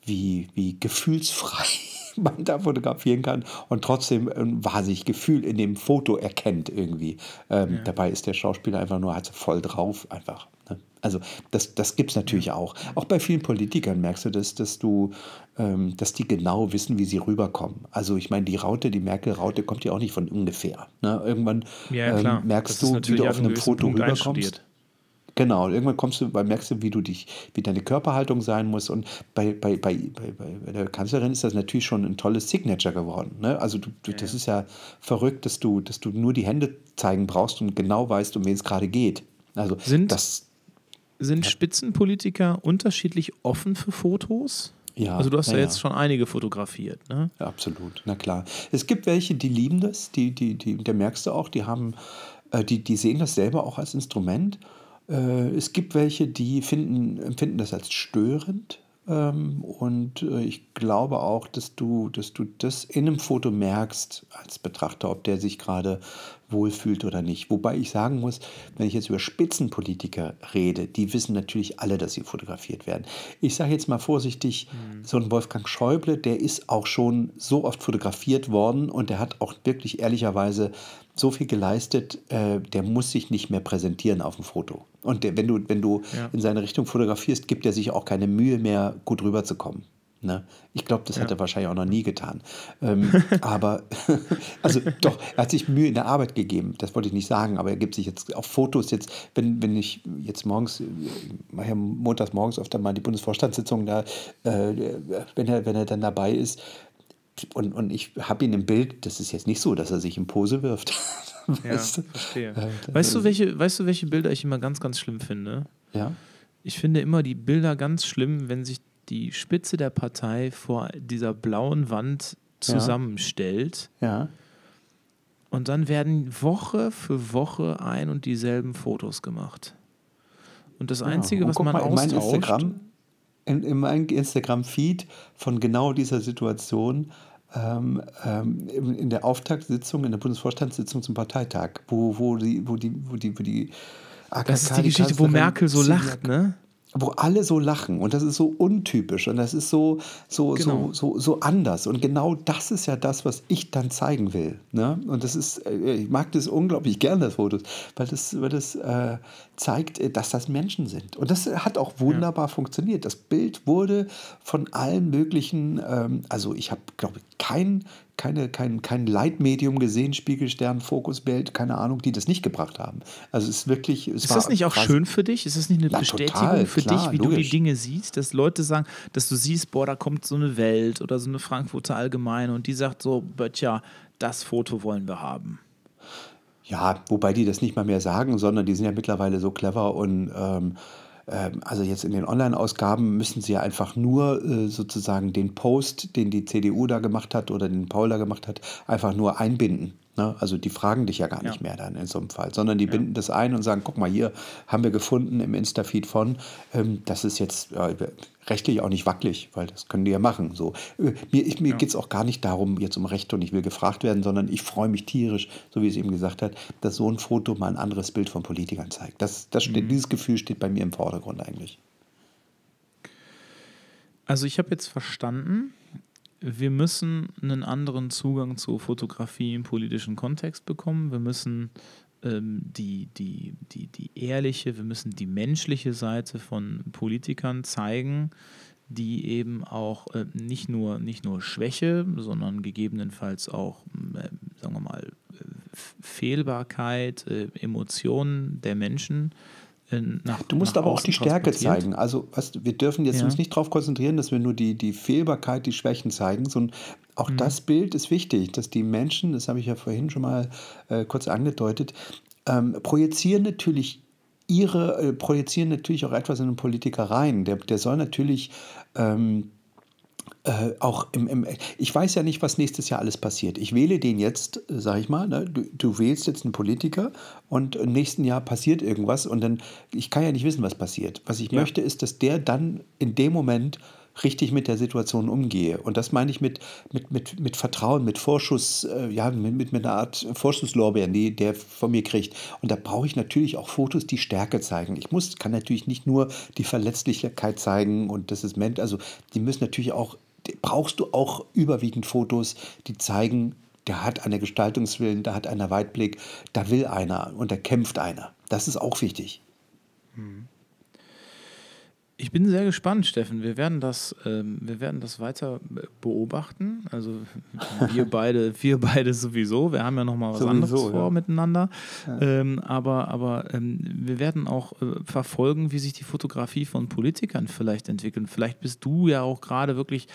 Speaker 3: wie, wie gefühlsfrei man da fotografieren kann und trotzdem ein wahnsinnig Gefühl in dem Foto erkennt irgendwie. Ähm, ja. Dabei ist der Schauspieler einfach nur, hat voll drauf einfach. Ne? Also das, das gibt es natürlich auch. Auch bei vielen Politikern merkst du das, dass du, ähm, dass die genau wissen, wie sie rüberkommen. Also ich meine, die Raute, die Merkel-Raute kommt ja auch nicht von ungefähr. Ne? Irgendwann
Speaker 2: ja,
Speaker 3: ähm, merkst du, wie du auf einem Foto Punkt rüberkommst. Genau, irgendwann kommst du, weil merkst du, wie du dich, wie deine Körperhaltung sein muss. Und bei, bei, bei, bei, bei der Kanzlerin ist das natürlich schon ein tolles Signature geworden. Ne? Also du, du, das ist ja verrückt, dass du, dass du nur die Hände zeigen brauchst und genau weißt, um wen es gerade geht. Also
Speaker 2: sind, das, sind. Spitzenpolitiker unterschiedlich offen für Fotos? Ja, also du hast ja, ja, jetzt schon einige fotografiert, ne?
Speaker 3: Ja, absolut, na klar. Es gibt welche, die lieben das, die, die, die, da merkst du auch, die haben, äh, die, die sehen das selber auch als Instrument. Äh, es gibt welche, die finden, empfinden das als störend. Ähm, und äh, ich glaube auch, dass du, dass du das in einem Foto merkst als Betrachter, ob der sich gerade wohlfühlt oder nicht. Wobei ich sagen muss, wenn ich jetzt über Spitzenpolitiker rede, die wissen natürlich alle, dass sie fotografiert werden. Ich sage jetzt mal vorsichtig, mhm. so ein Wolfgang Schäuble, der ist auch schon so oft fotografiert worden und der hat auch wirklich ehrlicherweise so viel geleistet, äh, der muss sich nicht mehr präsentieren auf dem Foto. Und der, wenn du, wenn du ja. in seine Richtung fotografierst, gibt er sich auch keine Mühe mehr, gut rüberzukommen. Ne? Ich glaube, das ja. hat er wahrscheinlich auch noch nie getan. Ähm, aber, also doch, er hat sich Mühe in der Arbeit gegeben, das wollte ich nicht sagen, aber er gibt sich jetzt auf Fotos jetzt, wenn, wenn ich jetzt morgens, ich mache ja montags morgens oft mal die Bundesvorstandssitzung da, äh, wenn, er, wenn er dann dabei ist, und, und ich habe ihn im Bild, das ist jetzt nicht so, dass er sich in Pose wirft.
Speaker 2: weißt ja, verstehe. Äh, weißt, du, welche, weißt du, welche Bilder ich immer ganz, ganz schlimm finde?
Speaker 3: Ja.
Speaker 2: Ich finde immer die Bilder ganz schlimm, wenn sich die Spitze der Partei vor dieser blauen Wand zusammenstellt.
Speaker 3: Ja.
Speaker 2: Und dann werden Woche für Woche ein und dieselben Fotos gemacht. Und das Einzige, ja. und was man mal, austauscht... In
Speaker 3: Instagram, in, in meinem Instagram-Feed von genau dieser Situation ähm, ähm, in der Auftaktsitzung, in der Bundesvorstandssitzung zum Parteitag, wo, wo, die, wo, die, wo, die, wo die
Speaker 2: AKK, Das ist die Geschichte, wo Merkel so lacht, ne?
Speaker 3: Wo alle so lachen und das ist so untypisch und das ist so, so, genau. so, so, so anders. Und genau das ist ja das, was ich dann zeigen will. Ne? Und das ist, äh, ich mag das unglaublich gern, das Foto, weil das, weil das äh, zeigt, äh, dass das Menschen sind. Und das hat auch wunderbar ja. funktioniert. Das Bild wurde von allen möglichen, ähm, also ich habe, glaube ich, kein, keine, kein, kein Leitmedium gesehen, Spiegelstern, Fokusbild, keine Ahnung, die das nicht gebracht haben. Also es ist wirklich. Es
Speaker 2: ist das nicht auch schön für dich? Ist das nicht eine ja, Bestätigung total, für klar, dich, wie logisch. du die Dinge siehst? Dass Leute sagen, dass du siehst, boah, da kommt so eine Welt oder so eine Frankfurter Allgemeine und die sagt so, Böttcher, das Foto wollen wir haben.
Speaker 3: Ja, wobei die das nicht mal mehr sagen, sondern die sind ja mittlerweile so clever und ähm, also jetzt in den Online-Ausgaben müssen sie ja einfach nur äh, sozusagen den Post, den die CDU da gemacht hat oder den Paul da gemacht hat, einfach nur einbinden. Ne? Also die fragen dich ja gar nicht ja. mehr dann in so einem Fall, sondern die ja. binden das ein und sagen, guck mal, hier haben wir gefunden im Insta-Feed von, ähm, das ist jetzt äh, rechtlich auch nicht wackelig, weil das können die ja machen. So. Äh, mir mir ja. geht es auch gar nicht darum, jetzt um Recht und ich will gefragt werden, sondern ich freue mich tierisch, so wie es eben gesagt hat, dass so ein Foto mal ein anderes Bild von Politikern zeigt. Das, das steht, mhm. Dieses Gefühl steht bei mir im Vordergrund eigentlich.
Speaker 2: Also ich habe jetzt verstanden, wir müssen einen anderen Zugang zur Fotografie im politischen Kontext bekommen. Wir müssen ähm, die, die, die, die ehrliche, wir müssen die menschliche Seite von Politikern zeigen, die eben auch äh, nicht, nur, nicht nur Schwäche, sondern gegebenenfalls auch, äh, sagen wir mal, Fehlbarkeit, äh, Emotionen der Menschen
Speaker 3: nach, du musst aber auch die Stärke zeigen. Also weißt, wir dürfen jetzt ja. uns nicht darauf konzentrieren, dass wir nur die, die Fehlbarkeit, die Schwächen zeigen, sondern auch mhm. das Bild ist wichtig, dass die Menschen, das habe ich ja vorhin schon mal äh, kurz angedeutet, ähm, projizieren natürlich ihre, äh, projizieren natürlich auch etwas in den Politiker rein. Der, der soll natürlich ähm, äh, auch im, im, ich weiß ja nicht, was nächstes Jahr alles passiert. Ich wähle den jetzt, äh, sag ich mal, ne? du, du, wählst jetzt einen Politiker und im nächsten Jahr passiert irgendwas und dann, ich kann ja nicht wissen, was passiert. Was ich ja. möchte, ist, dass der dann in dem Moment richtig mit der Situation umgehe. Und das meine ich mit, mit, mit, mit Vertrauen, mit Vorschuss, äh, ja, mit, mit, mit einer Art Vorschusslorbeeren, die der von mir kriegt. Und da brauche ich natürlich auch Fotos, die Stärke zeigen. Ich muss, kann natürlich nicht nur die Verletzlichkeit zeigen und das ist Mensch, also die müssen natürlich auch brauchst du auch überwiegend Fotos, die zeigen, der hat einen Gestaltungswillen, da hat einer Weitblick, da will einer und da kämpft einer. Das ist auch wichtig.
Speaker 2: Mhm. Ich bin sehr gespannt, Steffen. Wir werden das, ähm, wir werden das weiter beobachten. Also wir beide, wir beide sowieso. Wir haben ja noch mal was sowieso, anderes vor ja. miteinander. Ja. Ähm, aber aber ähm, wir werden auch äh, verfolgen, wie sich die Fotografie von Politikern vielleicht entwickelt. Vielleicht bist du ja auch gerade wirklich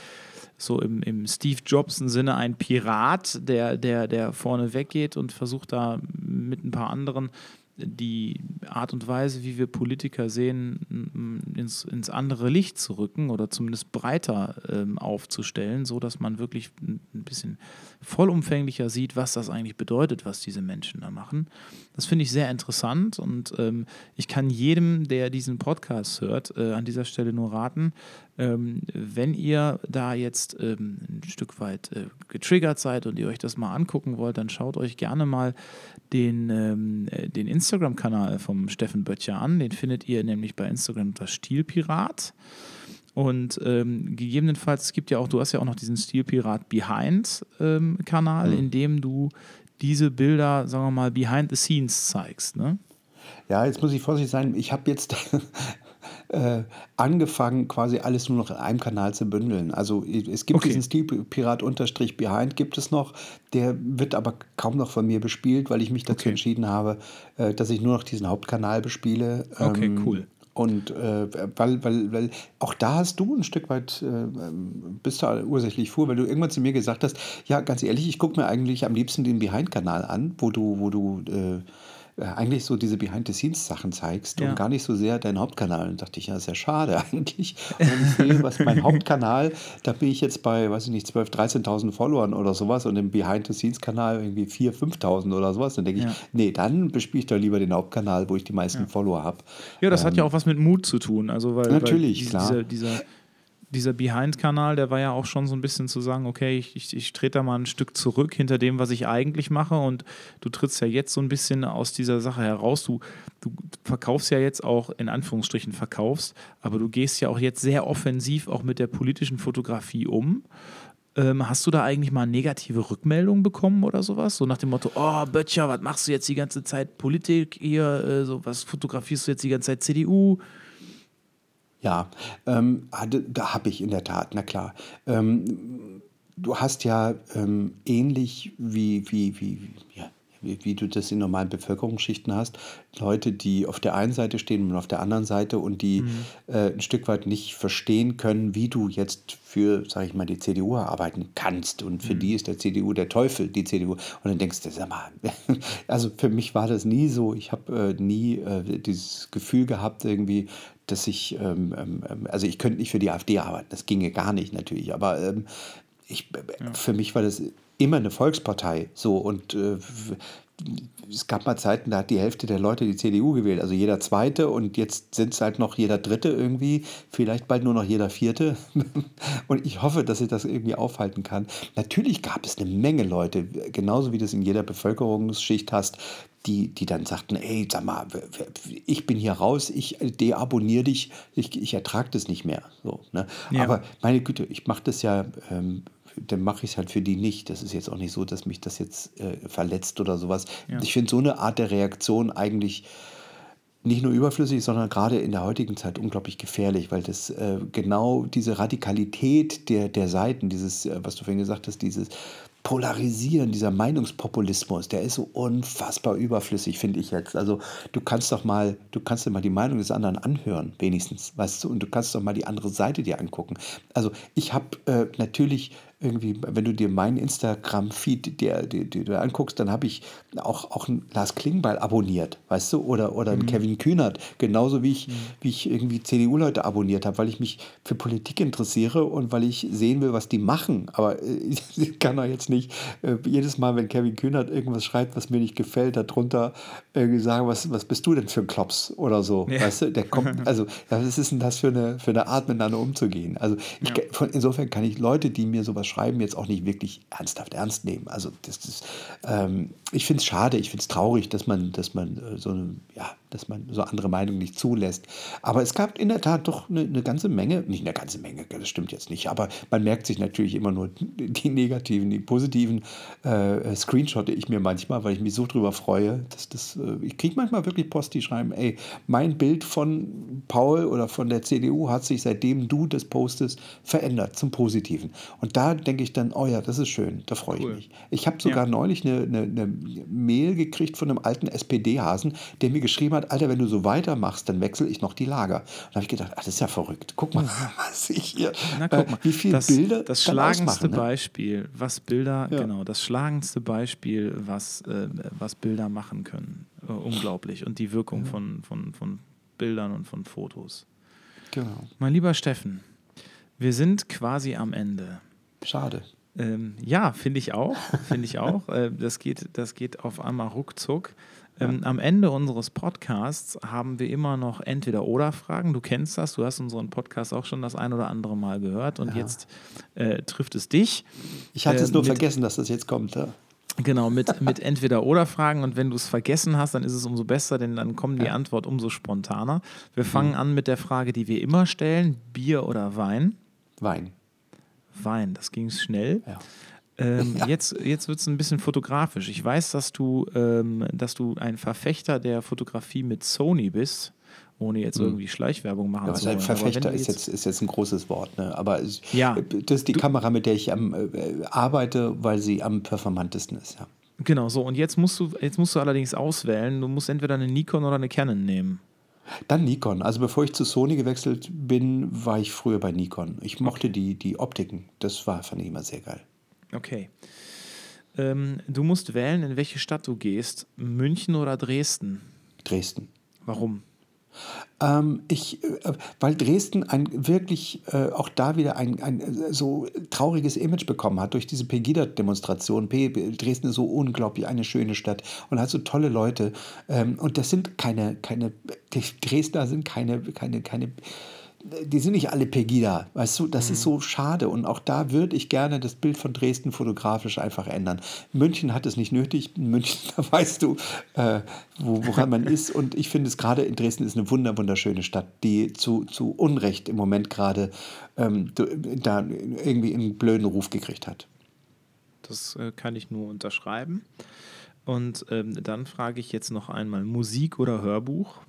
Speaker 2: so im, im Steve Jobsen Sinne ein Pirat, der, der, der vorne weggeht und versucht da mit ein paar anderen die Art und Weise, wie wir Politiker sehen, ins, ins andere Licht zu rücken oder zumindest breiter ähm, aufzustellen, so dass man wirklich ein bisschen vollumfänglicher sieht, was das eigentlich bedeutet, was diese Menschen da machen. Das finde ich sehr interessant und ähm, ich kann jedem, der diesen Podcast hört, äh, an dieser Stelle nur raten, ähm, wenn ihr da jetzt ähm, ein Stück weit äh, getriggert seid und ihr euch das mal angucken wollt, dann schaut euch gerne mal den, ähm, äh, den Instagram-Kanal vom Steffen Böttcher an. Den findet ihr nämlich bei Instagram unter Stilpirat. Und ähm, gegebenenfalls, es gibt ja auch, du hast ja auch noch diesen Stilpirat Behind-Kanal, ähm, mhm. in dem du diese Bilder, sagen wir mal, behind the scenes zeigst. Ne?
Speaker 3: Ja, jetzt muss ich vorsichtig sein. Ich habe jetzt äh, angefangen, quasi alles nur noch in einem Kanal zu bündeln. Also es gibt okay. diesen Stilpirat-Behind gibt es noch, der wird aber kaum noch von mir bespielt, weil ich mich dazu okay. entschieden habe, äh, dass ich nur noch diesen Hauptkanal bespiele.
Speaker 2: Okay, ähm, cool.
Speaker 3: Und äh, weil, weil, weil auch da hast du ein Stück weit, äh, bist du ursächlich vor, weil du irgendwann zu mir gesagt hast, ja, ganz ehrlich, ich gucke mir eigentlich am liebsten den Behind-Kanal an, wo du, wo du äh, äh, eigentlich so diese Behind-the-Scenes-Sachen zeigst ja. und gar nicht so sehr deinen Hauptkanal. Und dachte ich, ja, ist ja schade eigentlich. Und wenn ich sehe, was mein Hauptkanal, da bin ich jetzt bei, weiß ich nicht, 12.000, 13.000 Followern oder sowas und im Behind-the-Scenes-Kanal irgendwie 4.000, 5.000 oder sowas. Dann denke ja. ich, nee, dann bespiele ich doch lieber den Hauptkanal, wo ich die meisten. Follower habe.
Speaker 2: Ja, das ähm, hat ja auch was mit Mut zu tun. Also, weil,
Speaker 3: natürlich,
Speaker 2: weil
Speaker 3: klar.
Speaker 2: Dieser, dieser Behind-Kanal, der war ja auch schon so ein bisschen zu sagen, okay, ich, ich, ich trete da mal ein Stück zurück hinter dem, was ich eigentlich mache und du trittst ja jetzt so ein bisschen aus dieser Sache heraus. Du, du verkaufst ja jetzt auch, in Anführungsstrichen verkaufst, aber du gehst ja auch jetzt sehr offensiv auch mit der politischen Fotografie um. Ähm, hast du da eigentlich mal negative Rückmeldungen bekommen oder sowas? So nach dem Motto, oh, Böttcher, was machst du jetzt die ganze Zeit Politik hier? Äh, so, was fotografierst du jetzt die ganze Zeit CDU?
Speaker 3: Ja, ähm, da habe ich in der Tat, na klar. Ähm, du hast ja ähm, ähnlich wie, wie, wie, ja, wie, wie, du das in normalen Bevölkerungsschichten hast, Leute, die auf der einen Seite stehen und auf der anderen Seite und die mhm. äh, ein Stück weit nicht verstehen können, wie du jetzt für, sage ich mal, die CDU arbeiten kannst. Und für mhm. die ist der CDU der Teufel, die CDU. Und dann denkst du, sag mal, also für mich war das nie so. Ich habe äh, nie äh, dieses Gefühl gehabt, irgendwie, dass ich, ähm, ähm, ähm, also ich könnte nicht für die AfD arbeiten, das ginge gar nicht natürlich, aber ähm, ich, ja. für mich war das immer eine Volkspartei. So und äh, es gab mal Zeiten, da hat die Hälfte der Leute die CDU gewählt, also jeder Zweite und jetzt sind es halt noch jeder Dritte irgendwie, vielleicht bald nur noch jeder Vierte. und ich hoffe, dass ich das irgendwie aufhalten kann. Natürlich gab es eine Menge Leute, genauso wie du es in jeder Bevölkerungsschicht hast, die, die dann sagten, ey, sag mal, ich bin hier raus, ich deabonniere dich, ich, ich ertrage das nicht mehr. So, ne? Ja. Aber meine Güte, ich mache das ja ähm, dann mache ich es halt für die nicht. Das ist jetzt auch nicht so, dass mich das jetzt äh, verletzt oder sowas. Ja. Ich finde so eine Art der Reaktion eigentlich nicht nur überflüssig, sondern gerade in der heutigen Zeit unglaublich gefährlich, weil das äh, genau diese Radikalität der, der Seiten, dieses, äh, was du vorhin gesagt hast, dieses Polarisieren, dieser Meinungspopulismus, der ist so unfassbar überflüssig, finde ich jetzt. Also du kannst doch mal, du kannst dir mal die Meinung des anderen anhören, wenigstens, weißt du, und du kannst doch mal die andere Seite dir angucken. Also ich habe äh, natürlich irgendwie, wenn du dir meinen Instagram-Feed dir, dir, dir anguckst, dann habe ich auch, auch einen Lars Klingbeil abonniert, weißt du, oder, oder einen mhm. Kevin Kühnert, genauso wie ich, mhm. wie ich irgendwie CDU-Leute abonniert habe, weil ich mich für Politik interessiere und weil ich sehen will, was die machen. Aber äh, ich kann doch jetzt nicht äh, jedes Mal, wenn Kevin Kühnert irgendwas schreibt, was mir nicht gefällt, darunter irgendwie sagen, was, was bist du denn für ein Klops oder so, ja. weißt du, der kommt, also was ist denn das für eine, für eine Art, miteinander umzugehen? Also ich, ja. von, insofern kann ich Leute, die mir sowas Schreiben jetzt auch nicht wirklich ernsthaft ernst nehmen. Also das ist, ähm, ich finde es schade, ich finde es traurig, dass man, dass man äh, so eine, ja, dass man so andere Meinungen nicht zulässt. Aber es gab in der Tat doch eine, eine, ganze Menge, nicht eine ganze Menge, das stimmt jetzt nicht, aber man merkt sich natürlich immer nur die negativen, die positiven äh, Screenshotte ich mir manchmal, weil ich mich so drüber freue, dass das, äh, ich kriege manchmal wirklich Post, die schreiben, ey, mein Bild von Paul oder von der CDU hat sich seitdem du das postest verändert zum Positiven. Und da denke ich dann, oh ja, das ist schön, da freue cool. ich mich. Ich habe sogar ja. neulich eine, eine, eine Mail gekriegt von einem alten SPD-Hasen, der mir geschrieben hat, Alter, wenn du so weitermachst, dann wechsle ich noch die Lager. Und da habe ich gedacht, ach, das ist ja verrückt. Guck mal, was ich hier,
Speaker 2: Na, guck äh, mal. wie viele Bilder Das schlagendste ne? Beispiel, was Bilder, ja. genau, das schlagendste Beispiel, was, äh, was Bilder machen können. Äh, unglaublich. Und die Wirkung ja. von, von, von Bildern und von Fotos. Genau. Mein lieber Steffen, wir sind quasi am Ende.
Speaker 3: Schade.
Speaker 2: Ähm, ja, finde ich auch. Finde ich auch. Äh, das, geht, das geht auf einmal ruckzuck. Ähm, am Ende unseres Podcasts haben wir immer noch entweder oder Fragen. Du kennst das, du hast unseren Podcast auch schon das ein oder andere Mal gehört und ja. jetzt äh, trifft es dich.
Speaker 3: Ich hatte äh, es nur vergessen, dass das jetzt kommt. Ja.
Speaker 2: Genau, mit, mit entweder oder Fragen und wenn du es vergessen hast, dann ist es umso besser, denn dann kommt die Antwort umso spontaner. Wir fangen mhm. an mit der Frage, die wir immer stellen: Bier oder Wein?
Speaker 3: Wein.
Speaker 2: Wein, das ging schnell. Ja. Ähm, ja. Jetzt, jetzt wird es ein bisschen fotografisch. Ich weiß, dass du, ähm, dass du ein Verfechter der Fotografie mit Sony bist, ohne jetzt hm. irgendwie Schleichwerbung machen ja,
Speaker 3: zu wollen. Verfechter ist jetzt, ist jetzt ein großes Wort, ne? aber es, ja, das ist die du, Kamera, mit der ich am, äh, arbeite, weil sie am performantesten ist. Ja.
Speaker 2: Genau, so. Und jetzt musst, du, jetzt musst du allerdings auswählen. Du musst entweder eine Nikon oder eine Canon nehmen.
Speaker 3: Dann Nikon. Also bevor ich zu Sony gewechselt bin, war ich früher bei Nikon. Ich mochte die, die Optiken. Das war, fand ich immer sehr geil.
Speaker 2: Okay. Ähm, du musst wählen, in welche Stadt du gehst. München oder Dresden?
Speaker 3: Dresden.
Speaker 2: Warum?
Speaker 3: Ähm, ich, äh, weil Dresden ein wirklich äh, auch da wieder ein, ein äh, so trauriges Image bekommen hat durch diese Pegida-Demonstration. Dresden ist so unglaublich eine schöne Stadt und hat so tolle Leute. Ähm, und das sind keine, keine, Dresdner sind keine, keine, keine die sind nicht alle Pegida, weißt du, das mhm. ist so schade und auch da würde ich gerne das Bild von Dresden fotografisch einfach ändern. München hat es nicht nötig, in München, da weißt du, äh, wo, woran man ist und ich finde es gerade in Dresden ist eine wunder, wunderschöne Stadt, die zu, zu Unrecht im Moment gerade ähm, da irgendwie einen blöden Ruf gekriegt hat.
Speaker 2: Das äh, kann ich nur unterschreiben. Und ähm, dann frage ich jetzt noch einmal, Musik oder Hörbuch?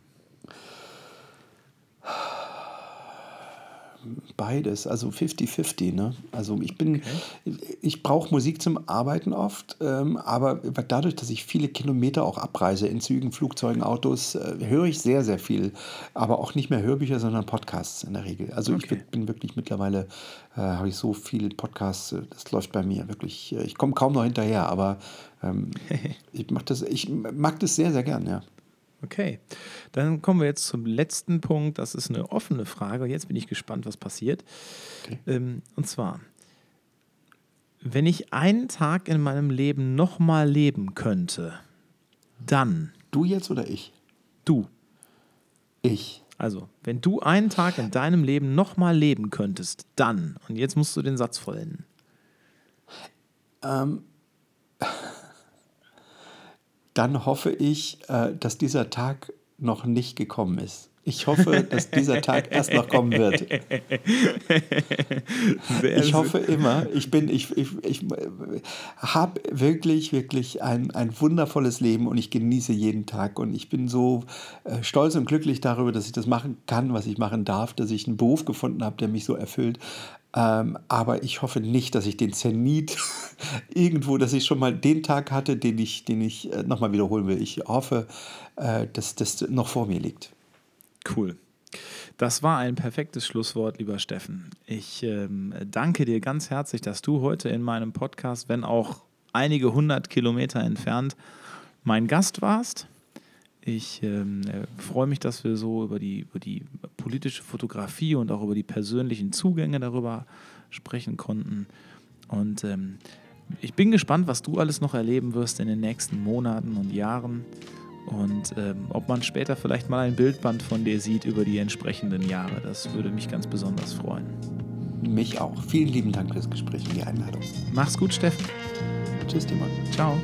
Speaker 3: Beides, also 50-50. Ne? Also ich bin, okay. ich brauche Musik zum Arbeiten oft, ähm, aber dadurch, dass ich viele Kilometer auch abreise in Zügen, Flugzeugen, Autos, äh, höre ich sehr, sehr viel. Aber auch nicht mehr Hörbücher, sondern Podcasts in der Regel. Also okay. ich bin wirklich mittlerweile, äh, habe ich so viele Podcasts, äh, das läuft bei mir wirklich. Äh, ich komme kaum noch hinterher, aber ähm, ich, mach das, ich mag das sehr, sehr gern, ja.
Speaker 2: Okay, dann kommen wir jetzt zum letzten Punkt. Das ist eine offene Frage. Jetzt bin ich gespannt, was passiert. Okay. Ähm, und zwar, Wenn ich einen Tag in meinem Leben nochmal leben könnte, dann.
Speaker 3: Du jetzt oder ich?
Speaker 2: Du.
Speaker 3: Ich.
Speaker 2: Also, wenn du einen Tag in deinem Leben nochmal leben könntest, dann. Und jetzt musst du den Satz vollenden.
Speaker 3: Ähm, dann hoffe ich, äh, dass dieser Tag noch nicht gekommen ist. Ich hoffe, dass dieser Tag erst noch kommen wird. Ich hoffe immer, ich bin, ich, ich, ich habe wirklich, wirklich ein, ein wundervolles Leben und ich genieße jeden Tag und ich bin so äh, stolz und glücklich darüber, dass ich das machen kann, was ich machen darf, dass ich einen Beruf gefunden habe, der mich so erfüllt. Ähm, aber ich hoffe nicht, dass ich den Zenit irgendwo, dass ich schon mal den Tag hatte, den ich, den ich äh, nochmal wiederholen will. Ich hoffe, äh, dass das noch vor mir liegt.
Speaker 2: Cool. Das war ein perfektes Schlusswort, lieber Steffen. Ich ähm, danke dir ganz herzlich, dass du heute in meinem Podcast, wenn auch einige hundert Kilometer entfernt, mein Gast warst. Ich ähm, äh, freue mich, dass wir so über die, über die politische Fotografie und auch über die persönlichen Zugänge darüber sprechen konnten. Und ähm, ich bin gespannt, was du alles noch erleben wirst in den nächsten Monaten und Jahren und ähm, ob man später vielleicht mal ein Bildband von dir sieht über die entsprechenden Jahre. Das würde mich ganz besonders freuen.
Speaker 3: Mich auch. Vielen lieben Dank fürs Gespräch und die Einladung.
Speaker 2: Mach's gut, Steffen.
Speaker 3: Tschüss, Timon.
Speaker 2: Ciao.